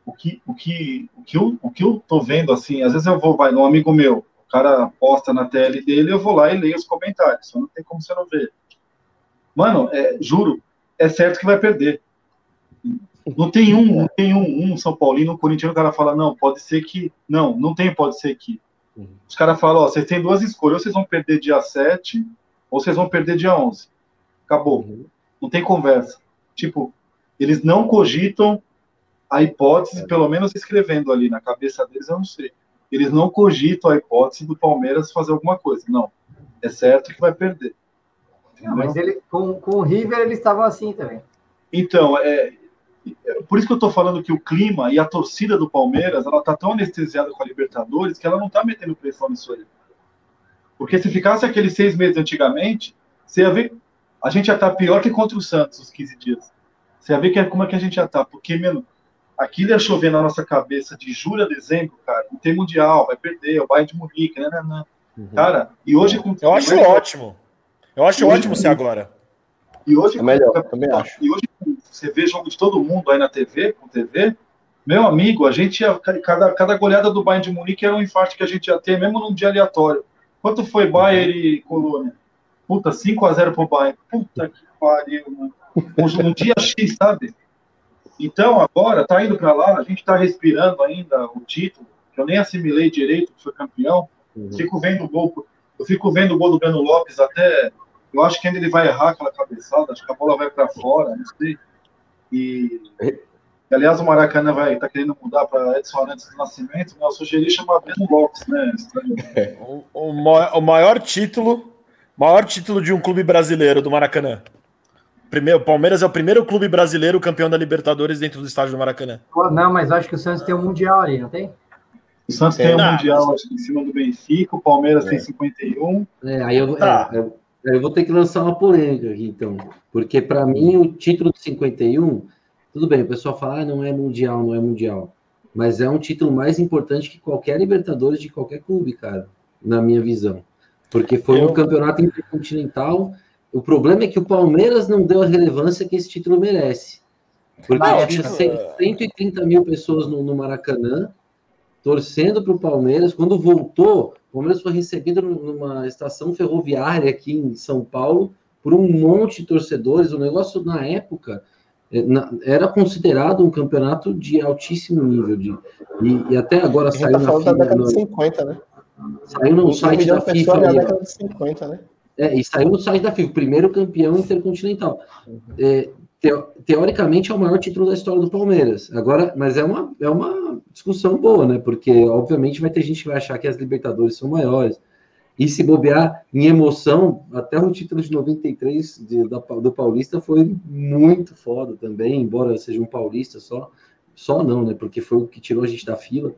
o que, o que, o que eu, o que eu tô vendo, assim, às vezes eu vou, vai, um amigo meu, o cara posta na tele dele, eu vou lá e leio os comentários, só não tem como você não ver. Mano, é, juro, é certo que vai perder. Não tem um, não tem um, um São Paulino, um corintiano, o cara fala, não, pode ser que. Não, não tem, pode ser que. Uhum. Os caras falam, ó, vocês têm duas escolhas, ou vocês vão perder dia 7, ou vocês vão perder dia 11. Acabou. Uhum. Não tem conversa. Tipo, eles não cogitam a hipótese, é. pelo menos escrevendo ali na cabeça deles, eu não sei. Eles não cogitam a hipótese do Palmeiras fazer alguma coisa. Não. É certo que vai perder. Não, mas ele, com, com o River eles estavam assim também. Então, é, por isso que eu estou falando que o clima e a torcida do Palmeiras, ela tá tão anestesiada com a Libertadores que ela não está metendo pressão nisso aí. Porque se ficasse aqueles seis meses antigamente, você ia ver, a gente já tá pior que contra o Santos os 15 dias. Você ia ver que, é, como é que a gente já tá, porque, mano, aquilo ia chover na nossa cabeça de julho a dezembro, cara, não tem mundial, vai perder, o Bayern de Munique, né, né, né. Uhum. Cara, e hoje... Com... Eu acho ótimo. Eu acho ótimo ser agora. E hoje, é melhor, também acho. E hoje, você vê jogo de todo mundo aí na TV, com TV, meu amigo, a gente ia, cada, cada goleada do Bayern de Munique era um infarto que a gente ia ter, mesmo num dia aleatório. Quanto foi Bayern e Colônia? Puta, 5x0 pro Bayern. Puta que pariu, mano. Um, um dia X, sabe? Então, agora, tá indo para lá, a gente tá respirando ainda o título, que eu nem assimilei direito que foi campeão. Uhum. Fico vendo o gol, eu fico vendo o gol do Breno Lopes até eu acho que ainda ele vai errar aquela cabeçada, acho que a bola vai para fora, não sei. E, aliás, o Maracanã vai estar tá querendo mudar para Edson Arantes do Nascimento, né? Eu sugeri chamar Breno Lopes, né? O, o, o maior título, maior título de um clube brasileiro do Maracanã. Primeiro, o Palmeiras é o primeiro clube brasileiro campeão da Libertadores dentro do estádio do Maracanã. Não, mas acho que o Santos tem um Mundial ali, não tem? O Santos tem, tem um Mundial acho, em cima do Benfica, o Palmeiras é. tem 51. É, aí eu, tá. é, eu eu vou ter que lançar uma polêmica aqui, então. Porque, para mim, o título de 51, tudo bem, o pessoal fala, ah, não é mundial, não é mundial. Mas é um título mais importante que qualquer Libertadores de qualquer clube, cara, na minha visão. Porque foi Eu... um campeonato intercontinental. O problema é que o Palmeiras não deu a relevância que esse título merece. Porque ah, tinha 130 mil pessoas no, no Maracanã torcendo para o Palmeiras. Quando voltou, o Palmeiras foi recebido numa estação ferroviária aqui em São Paulo por um monte de torcedores. O negócio na época é, era considerado um campeonato de altíssimo nível. De, e, e até agora saiu tá na da década de 50, né? Saiu no site da FIFA. Na década de 50, né? É, e saiu no site da FIFA, primeiro campeão intercontinental. É, teoricamente é o maior título da história do Palmeiras. Agora, mas é uma, é uma discussão boa, né? Porque, obviamente, vai ter gente que vai achar que as Libertadores são maiores. E se bobear em emoção, até o título de 93 de, da, do Paulista foi muito foda também, embora seja um paulista só. Só não, né? Porque foi o que tirou a gente da fila.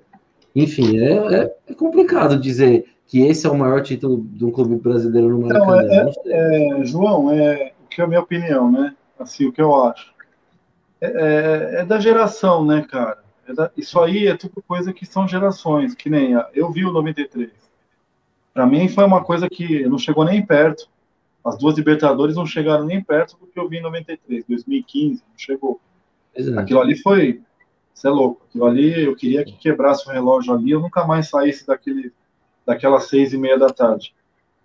Enfim, é, é, é complicado dizer que esse é o maior título de um clube brasileiro no Maracanã. Então, é, é, João, é o que é a minha opinião, né? Assim, o que eu acho. É, é, é da geração, né, cara? É da, isso aí é tudo coisa que são gerações, que nem a, eu vi o 93. Para mim foi uma coisa que não chegou nem perto. As duas Libertadores não chegaram nem perto do que eu vi em 93, 2015, não chegou. Exato. Aquilo ali foi, você é louco. Aquilo ali eu queria que quebrasse o relógio ali, eu nunca mais saísse daquele daquelas seis e meia da tarde,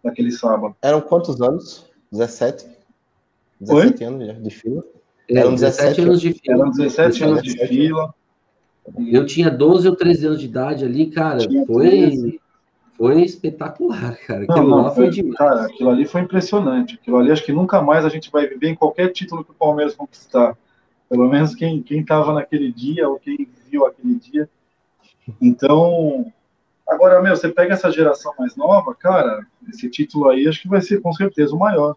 daquele sábado. Eram quantos anos? 17? 17 Oi? anos de fila? É, Eram 17, anos de fila. Eram 17 anos de fila. Eu tinha 12 ou 13 anos de idade ali, cara. foi, foi espetacular, cara. Aquilo não, não, lá foi, foi demais. Cara, aquilo ali foi impressionante. Aquilo ali acho que nunca mais a gente vai viver em qualquer título que o Palmeiras conquistar. Pelo menos quem estava naquele dia ou quem viu aquele dia. Então, Agora, meu, você pega essa geração mais nova, cara, esse título aí acho que vai ser com certeza o maior.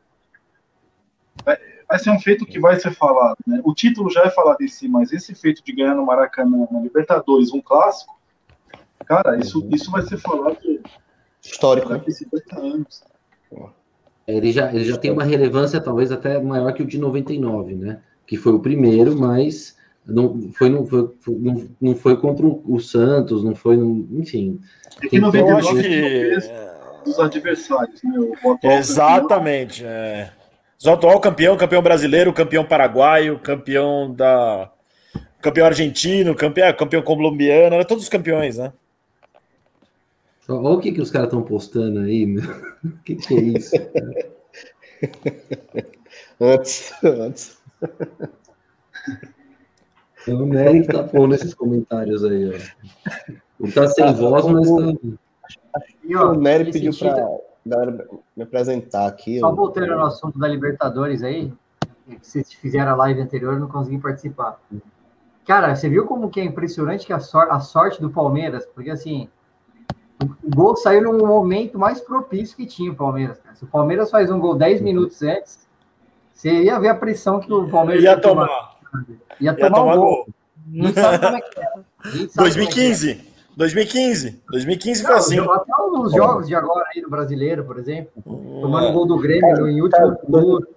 Vai, vai ser um feito que vai ser falado, né? O título já é falado em si, mas esse feito de ganhar no Maracanã, na Libertadores, um clássico, cara, isso, isso vai ser falado histórico daqui 50 anos. Ele já, ele já tem uma relevância talvez até maior que o de 99, né? Que foi o primeiro, mas não foi, não foi, não, não foi contra o Santos, não foi, enfim. É que 99 eu acho que dos adversários, né? Exatamente. Campeão. É. O atual campeão, campeão brasileiro, campeão paraguaio, campeão da campeão argentino, campeão, campeão colombiano, era todos os campeões, né? Olha o que, que os caras estão postando aí, meu. O que, que é isso? antes, antes. O Nery tá pondo esses comentários aí, ó. Ele tá sem ah, voz, mas tá. E, ó, o Nery pediu para galera me apresentar aqui. Só voltando ao assunto da Libertadores aí, que vocês fizeram a live anterior, eu não consegui participar. Cara, você viu como que é impressionante que a, sor a sorte do Palmeiras? Porque assim, o gol saiu no momento mais propício que tinha o Palmeiras. Cara. Se o Palmeiras faz um gol 10 minutos antes, você ia ver a pressão que o Palmeiras ia tomar. tomar. Ia tomar, ia tomar um gol. gol. Não sabe como é que é. 2015. 2015. 2015 foi assim. Até os jogos de agora aí do brasileiro, por exemplo. Tomando gol do Grêmio em último minuto.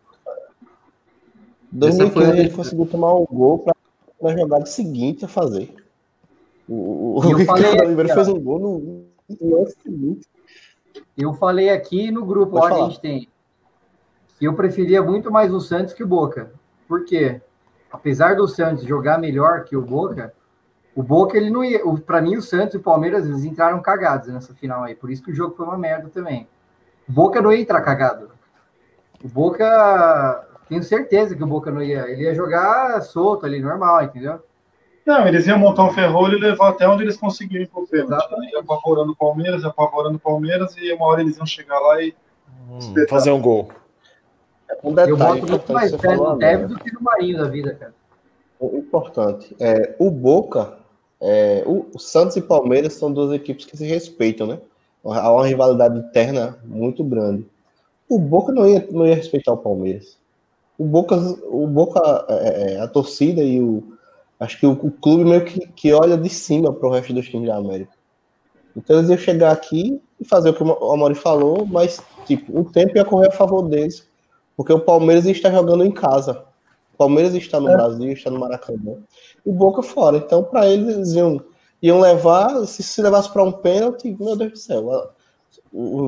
2015 ele conseguiu tomar um gol para na jogada seguinte a fazer. O, o Ricardo Oliveira fez um gol no, no seguinte. Eu falei aqui no grupo que a gente tem que eu preferia muito mais o Santos que o Boca. Por quê? Apesar do Santos jogar melhor que o Boca, o Boca, ele não ia. Para mim, o Santos e o Palmeiras, eles entraram cagados nessa final aí. Por isso que o jogo foi uma merda também. O Boca não ia entrar cagado. O Boca. Tenho certeza que o Boca não ia. Ele ia jogar solto ali, normal, entendeu? Não, eles iam montar um ferrolho e levar até onde eles conseguirem pro pênalti. Ia apavorando o Palmeiras, apavorando o Palmeiras, e uma hora eles iam chegar lá e. Hum, fazer um gol. É um detalhe, eu boto muito mais fé no Tevez do que no Marinho da vida, cara. Importante. É, o Boca é, o, o, Santos e Palmeiras são duas equipes que se respeitam, né? Há uma rivalidade interna muito grande. O Boca não ia, não ia respeitar o Palmeiras. O Boca, o Boca é, é, é a torcida e o. Acho que o, o clube meio que, que olha de cima para o resto dos times da América. Então eles iam chegar aqui e fazer o que o Amori falou, mas tipo, o tempo ia correr a favor deles, porque o Palmeiras está jogando em casa. O Palmeiras está no é. Brasil, está no Maracanã o Boca fora. Então, para eles iam, iam levar, se, se levasse para um pênalti, meu Deus do céu.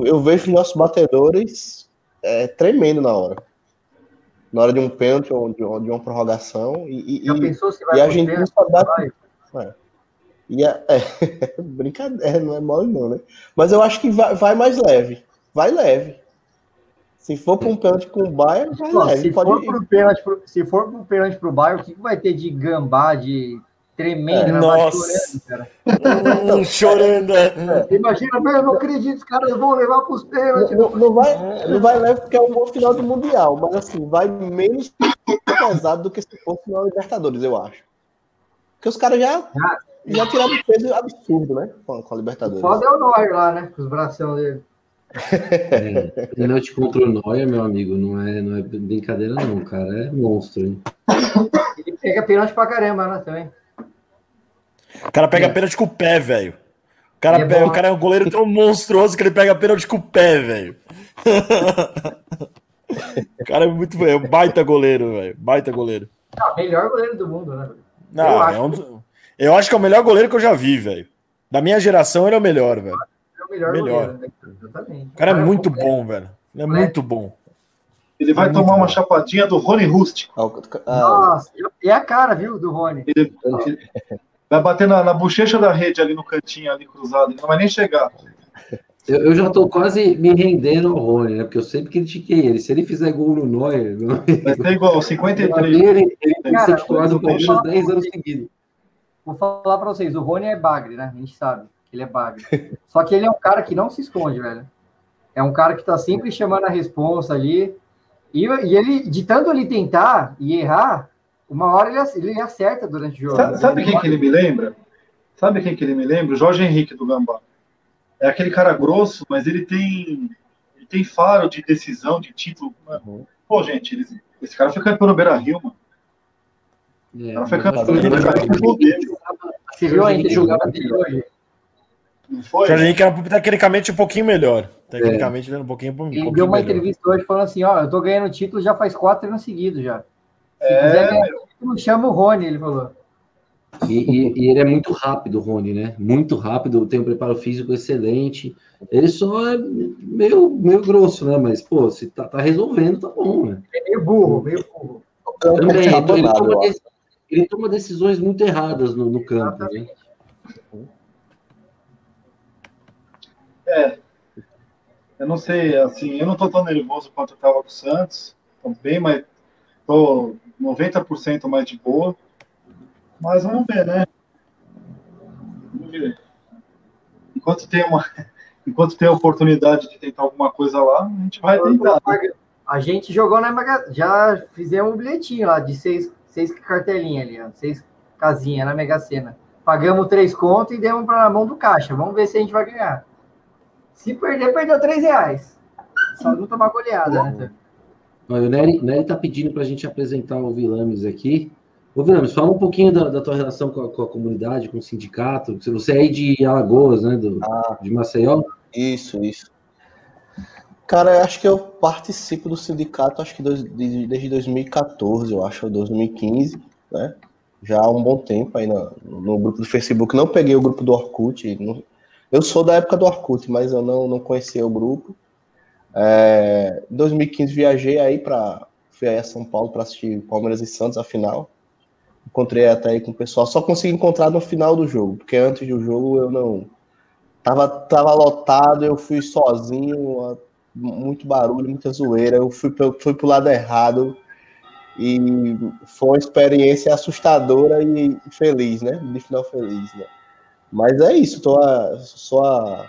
Eu vejo nossos batedores é, tremendo na hora. Na hora de um pênalti ou de, uma prorrogação. E, e, e a gente não sabe dar. É. E é, é, brincadeira, não é mole não, né? Mas eu acho que vai, vai mais leve. Vai leve. Se for para um pênalti com o Bayern, vai Pô, lá, se, pode for pênalti pro, se for pro pênalti pro Bayern, o que, que vai ter de gambá, de tremendo, na Nossa. chorando, cara? Hum, chorando. é. Imagina, meu, eu não acredito, os caras vão levar pros pênaltis. Não, não vai, não vai levar porque é um bom final do Mundial, mas assim, vai menos pesado do que se fosse na Libertadores, eu acho. Porque os caras já, já tiraram um peso absurdo, né? Com, com a Libertadores. Foda é o Neuer lá, né? Com os bração dele. É, pênalti contra o Neuer, meu amigo, não é, não é brincadeira, não. O cara é monstro, hein? Ele pega pênalti pra caramba, né? Também. O cara pega pênalti com o pé, velho. O cara, É pega- o cara é um goleiro tão monstruoso que ele pega pênalti com o pé, velho. o cara é muito. É um baita goleiro, velho. Baita goleiro. Ah, melhor goleiro do mundo, né? Não, Eu eu, acho. é um eu acho que é o melhor goleiro que eu já vi, velho. Da minha geração, ele é o melhor, velho. É melhor, Melhor. goleiro. Né? Exatamente. O cara é muito bom, velho. Ele é muito bom. Ele vai É tomar uma bom. chapadinha do Rony Rústico. Ah, ah, Nossa, é a cara, viu, do Rony. Ele vai bater na, na bochecha da rede ali no cantinho, ali cruzado. Ele não vai nem chegar. Eu, eu já tô quase me rendendo ao Rony, né? Porque eu sempre critiquei ele. Se ele fizer gol no Neuer, Vai ser igual, pra 53. mim, ele, ele tem que Cara, ser titular do eu vou Palmeiras falar 10 pra anos seguidos. Vou falar pra vocês, o Rony é bagre, né? A gente sabe ele é bagre. Só que ele é um cara que não se esconde, velho. É um cara que tá sempre chamando a responsa ali. E, e ele, de tanto ele tentar e errar, uma hora ele, ele acerta durante o jogo. Sabe, sabe quem que ele me lembra? Sabe quem que ele me lembra? O Jorge Henrique do Gambá. É aquele cara grosso, mas ele tem ele tem faro de decisão, de título. Uhum. Pô, gente, ele- esse cara foi campeão no Beira Rio, mano. É, O cara foi campeão no Beira Rio. Você viu a Jorge Henrique entrevista jogava dele hoje? Não foi? Jorge Henrique era tecnicamente um pouquinho melhor. Tecnicamente ele era um pouquinho, um pouquinho Ele deu uma melhor. entrevista hoje falando assim: ó, eu tô ganhando título já faz quatro anos seguidos já. Se É, quiser ganhar título, chama o Rony, ele falou. E, e- e ele é muito rápido, Rony, né? Muito rápido, tem um preparo físico excelente. Ele só é meio, meio grosso, né? Mas, pô, se tá, tá resolvendo, tá bom, né? É meio burro, meio burro. Também, é ele, toma, ele toma decisões muito erradas no, no campo, né? É. Eu não sei, assim, eu não tô tão nervoso quanto eu tava com o Santos. Tô bem, mas tô 90% mais de boa. Mas vamos ver, né? Vamos ver. Enquanto tem uma. Enquanto tem a oportunidade de tentar alguma coisa lá, a gente vai tentar. A gente jogou na Mega... Já fizemos um bilhetinho lá de seis, seis cartelinhas ali, ó, seis casinhas na Mega Sena. Pagamos três contos e demos para na mão do caixa. Vamos ver se a gente vai ganhar. Se perder, perdeu três reais. Só não tomar goleada, né? Olha, o Nery, o Nery tá pedindo pra gente apresentar o Vilames aqui. Ô, Vilames, fala um pouquinho da, da tua relação com a, com a comunidade, com o sindicato. Se Você é aí de Alagoas, né? Do, de Maceió. Isso, isso. Cara, eu acho que eu participo do sindicato, acho que dois- desde, desde 2014, eu acho, ou 2015, né? Já há um bom tempo aí no, no grupo do Facebook. Não peguei o grupo do Orkut. não- eu sou da época do Orkut, mas eu não, não conhecia o grupo. É, em 2015 viajei aí para fui aí a São Paulo para assistir Palmeiras e Santos a final. Encontrei até aí com o pessoal, só consegui encontrar no final do jogo, porque antes do jogo eu não tava tava lotado, eu fui sozinho, muito barulho, muita zoeira, eu fui fui pro lado errado e foi uma experiência assustadora e feliz, né? De final feliz, né? Mas é isso, tô a, sou a,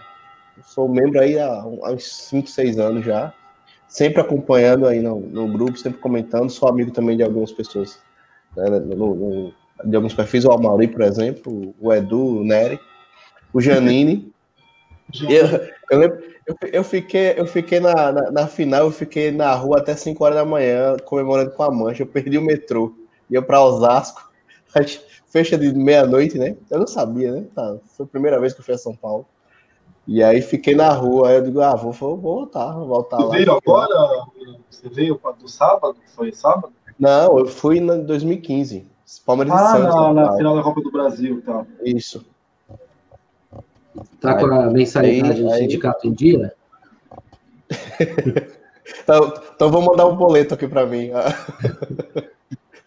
sou membro aí há, há uns 5, 6 anos já, sempre acompanhando aí no, no grupo, sempre comentando, sou amigo também de algumas pessoas, né, no- no- de alguns perfis, o Amaury, por exemplo, o Edu, o Nery, o Janine. Eu, eu lembro, eu, eu fiquei, eu fiquei na, na, na final, eu fiquei na rua até 5 horas da manhã, comemorando com a mancha, eu perdi o metrô, ia para Osasco, fecha de meia-noite, né? Eu não sabia, né? Tá, foi a primeira vez que eu fui a São Paulo. E aí fiquei na rua, aí eu digo, ah, vou, vou voltar, vou voltar Você lá. veio agora? Você veio do sábado? Foi sábado? Não, eu fui em 2015. Palmeiras Ah, Santos. na, na final da Copa do Brasil, tá. Isso. Tá com a mensalidade Aí- do aí- sindicato em dia? Então, então vou mandar um boleto aqui pra mim.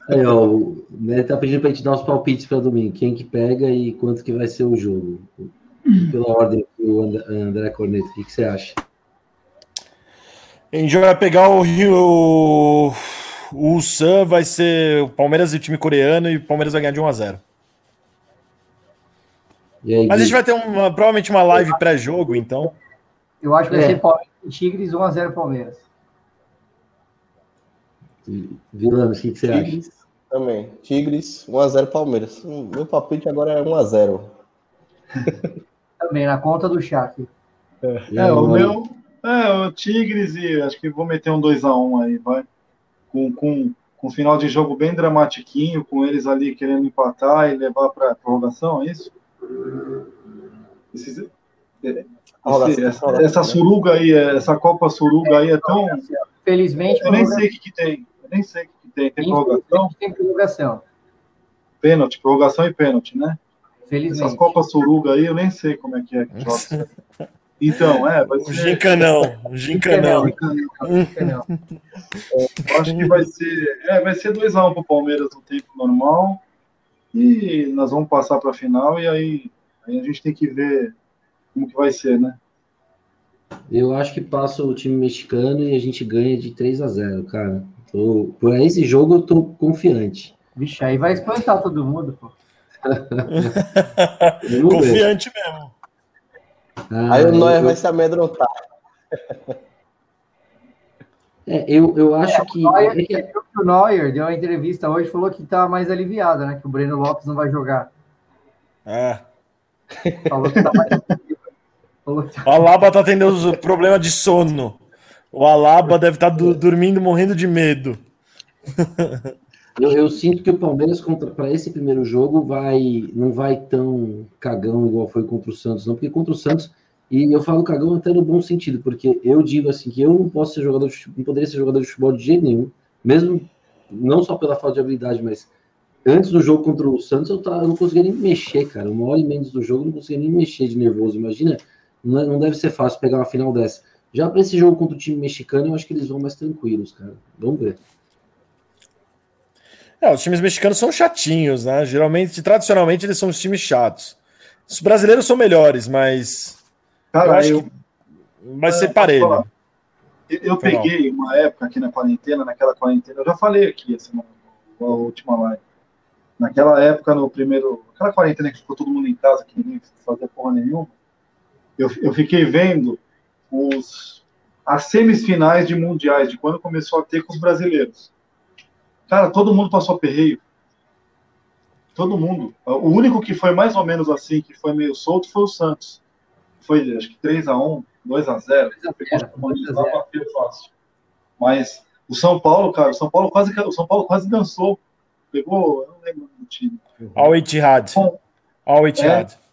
Aí, ó, o Nery tá pedindo pra gente dar os palpites para domingo. Quem que pega e quanto que vai ser o jogo. Pela ordem do And- André Corneto, o que, que você acha? A gente vai pegar o Rio. O Ulsan vai ser o Palmeiras e o time coreano e o Palmeiras vai ganhar de 1 a 0 Aí, Mas a gente vai ter uma, provavelmente uma live pré-jogo, então. Eu acho que vai É. ser Palmeiras e Tigres 1x0 Palmeiras. Vilano, o que, que você acha? Tigres também. Tigres, 1x0 Palmeiras. Meu palpite agora é 1x0. Também, na conta do Shaq. E É, aí, o meu. É, o Tigres e acho que vou meter um 2x1 aí, vai. Com, com, com final de jogo bem dramatiquinho, com eles ali querendo empatar e levar para prorrogação, é isso? É, Prorrogação, esse- essa, essa né? suruga aí, é- essa Copa Suruga aí é tão. Felizmente, Eu nem prorrogação. sei o que, que tem. Nem sei o que, tem. Tem prorrogação, tem prorrogação. pênalti, prorrogação e pênalti, né? Essas Felizmente. Copas Suruga aí, eu nem sei como é que é que joga. Então, é, vai O ser. Gincanão. O Gincanão. Não. Eu acho que vai ser, é, vai ser 2x1 pro Palmeiras no tempo normal. E nós vamos passar para a final e aí, aí a gente tem que ver como que vai ser, né? Eu acho que passa o time mexicano e a gente ganha de 3 a 0 cara. Tô, por esse jogo eu tô confiante. Vixe, aí vai espantar todo mundo, pô. Confiante mesmo. Ah, Aí o Neuer eu, vai se amedrontar. é, eu, eu acho que. Neuer, é que- o Neuer deu uma entrevista hoje e falou que tá mais aliviado, né? Que o Breno Lopes não vai jogar. É. Falou que tá mais falou que tá- O Alaba tá tendo os problema de sono. O Alaba deve estar dormindo, morrendo de medo. Eu, eu sinto que o Palmeiras para esse primeiro jogo vai não vai tão cagão igual foi contra o Santos, não, porque contra o Santos e eu falo cagão até no bom sentido, porque eu digo assim que eu não posso ser jogador, não poderia ser jogador de futebol de jeito nenhum, mesmo não só pela falta de habilidade, mas antes do jogo contra o Santos eu, tava, eu não conseguia nem me mexer, cara, uma hora e menos do jogo eu não conseguia nem me mexer de nervoso. Imagina, não, é- não deve ser fácil pegar uma final dessa. Já para esse jogo contra o time mexicano, eu acho que eles vão mais tranquilos, cara. Vamos ver. É, os times mexicanos são chatinhos, né? Geralmente, tradicionalmente, eles são os times chatos. Os brasileiros são melhores, mas eu Cara, acho eu, que vai ser É, parelho. eu, eu mal. peguei uma época aqui na quarentena, naquela quarentena, eu já falei aqui essa na na última live. Naquela época, no primeiro. Aquela quarentena que ficou todo mundo em casa, que ninguém fazia porra nenhuma, eu, eu fiquei vendo os, as semifinais de mundiais, de quando começou a ter com os brasileiros. Cara, todo mundo passou perreio. Todo mundo. O único que foi mais ou menos assim, que foi meio solto, foi o Santos. Foi, acho que 3x1, 2x0. Lá bateu fácil. Mas o São Paulo, cara, o São Paulo quase, o São Paulo quase dançou. Pegou, eu não lembro do time. Ao Etihad. Ao Etihad. Ao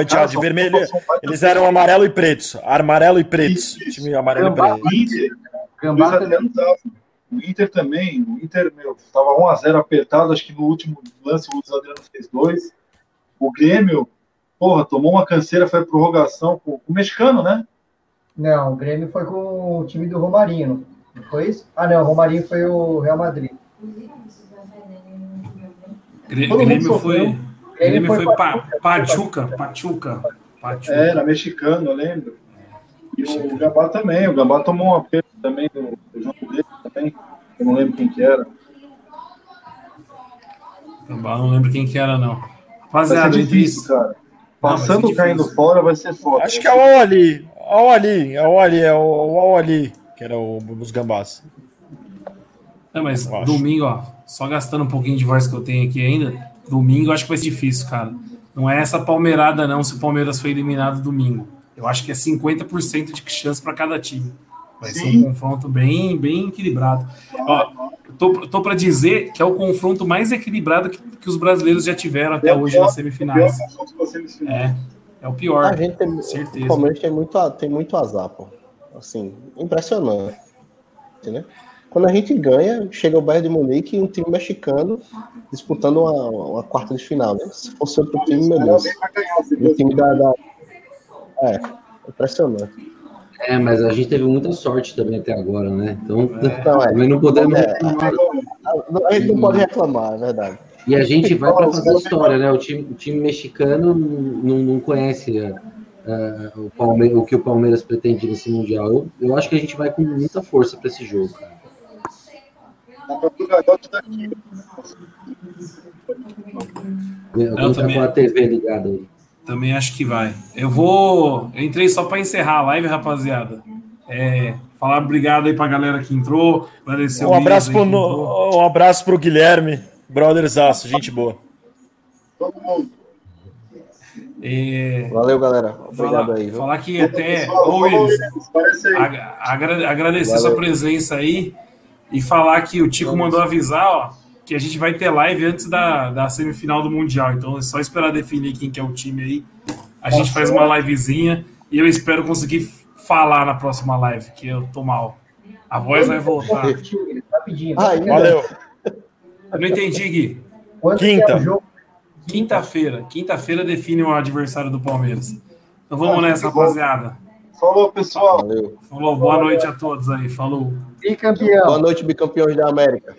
Etihad, São Paulo vermelho. Eles eram amarelo e pretos. Amarelo e pretos. Isso. Time amarelo e Gambá. preto. O Inter, Gambá também. O Inter também, o Inter, meu, tava 1x0 apertado, acho que no último lance o Luiz Adriano fez dois. O Grêmio, porra, tomou uma canseira, foi prorrogação com, o mexicano, né? Não, o Grêmio foi com o time do Romarinho, não foi isso? Ah, não, o Romarinho foi o Real Madrid. Mundo Grêmio foi, O Grêmio Grêmio foi com a- pa, Pachuca, Pachuca, Pachuca. Era mexicano, eu lembro. E o Gambá também, o Gambá tomou uma perda também do, do jogo dele também. Eu não lembro quem que era. Gambá, não lembro quem que era, não. Rapaziada, entre difícil, isso. cara. Passando difícil. caindo fora vai ser foda. Acho que é o Ali. O Ali, é o Ali, é o Ali, que era o, os gambás. É, mas domingo, ó, só gastando um pouquinho de voz que eu tenho aqui ainda, domingo eu acho que vai ser difícil, cara. Não é essa palmeirada, não, se o Palmeiras foi eliminado domingo. Eu acho que é 50% de chance para cada time. Vai ser um confronto bem, bem equilibrado. Ó, tô, tô para dizer que é o confronto mais equilibrado que, que os brasileiros já tiveram até É hoje pior- nas Pior semifinais. É, é o pior. A gente tem, certeza. o Palmeiras tem muito, tem muito azar, pô. Assim, impressionante, né? Quando a gente ganha, chega o Bayern de Munique e um time mexicano disputando uma, uma quarta de final, né? Se fosse outro time, meu Deus. O time da, da- É, impressionante. É, mas a gente teve muita sorte também até agora, né? Então, Não, é. também não podemos É. reclamar. A gente não pode reclamar, é verdade. E a gente vai para fazer história, né? O time, o time mexicano não, não conhece a, uh, o, Palme o que o Palmeiras pretende nesse Mundial. Eu, eu acho que a gente vai com muita força para esse jogo, cara. Eu também, com a TV ligada aí. Também acho que vai. Eu vou. Eu entrei só para encerrar a live, rapaziada. É, falar obrigado aí para a galera que entrou. Agradecer um abraço pro, no, um abraço pro Guilherme, brothers aço, gente boa. Todo mundo. E... Valeu, galera. Obrigado falar, aí. Viu? Falar que até. Ô, Willis, agradecer Valeu. sua presença aí e falar que o Tico mandou avisar, ó, que a gente vai ter live antes da, da semifinal do Mundial. Então é só esperar definir quem que é o time aí. A gente faz uma livezinha e eu espero conseguir falar na próxima live, que eu tô mal. A voz vai voltar. Rapidinho. Valeu. Eu não entendi, Gui. Quinta. É Quinta-feira. Quinta-feira define o adversário do Palmeiras. Então vamos nessa, rapaziada. Falou, pessoal. Valeu. Falou, boa noite a todos aí. Falou. Bicampeão. Boa noite, bicampeões da América.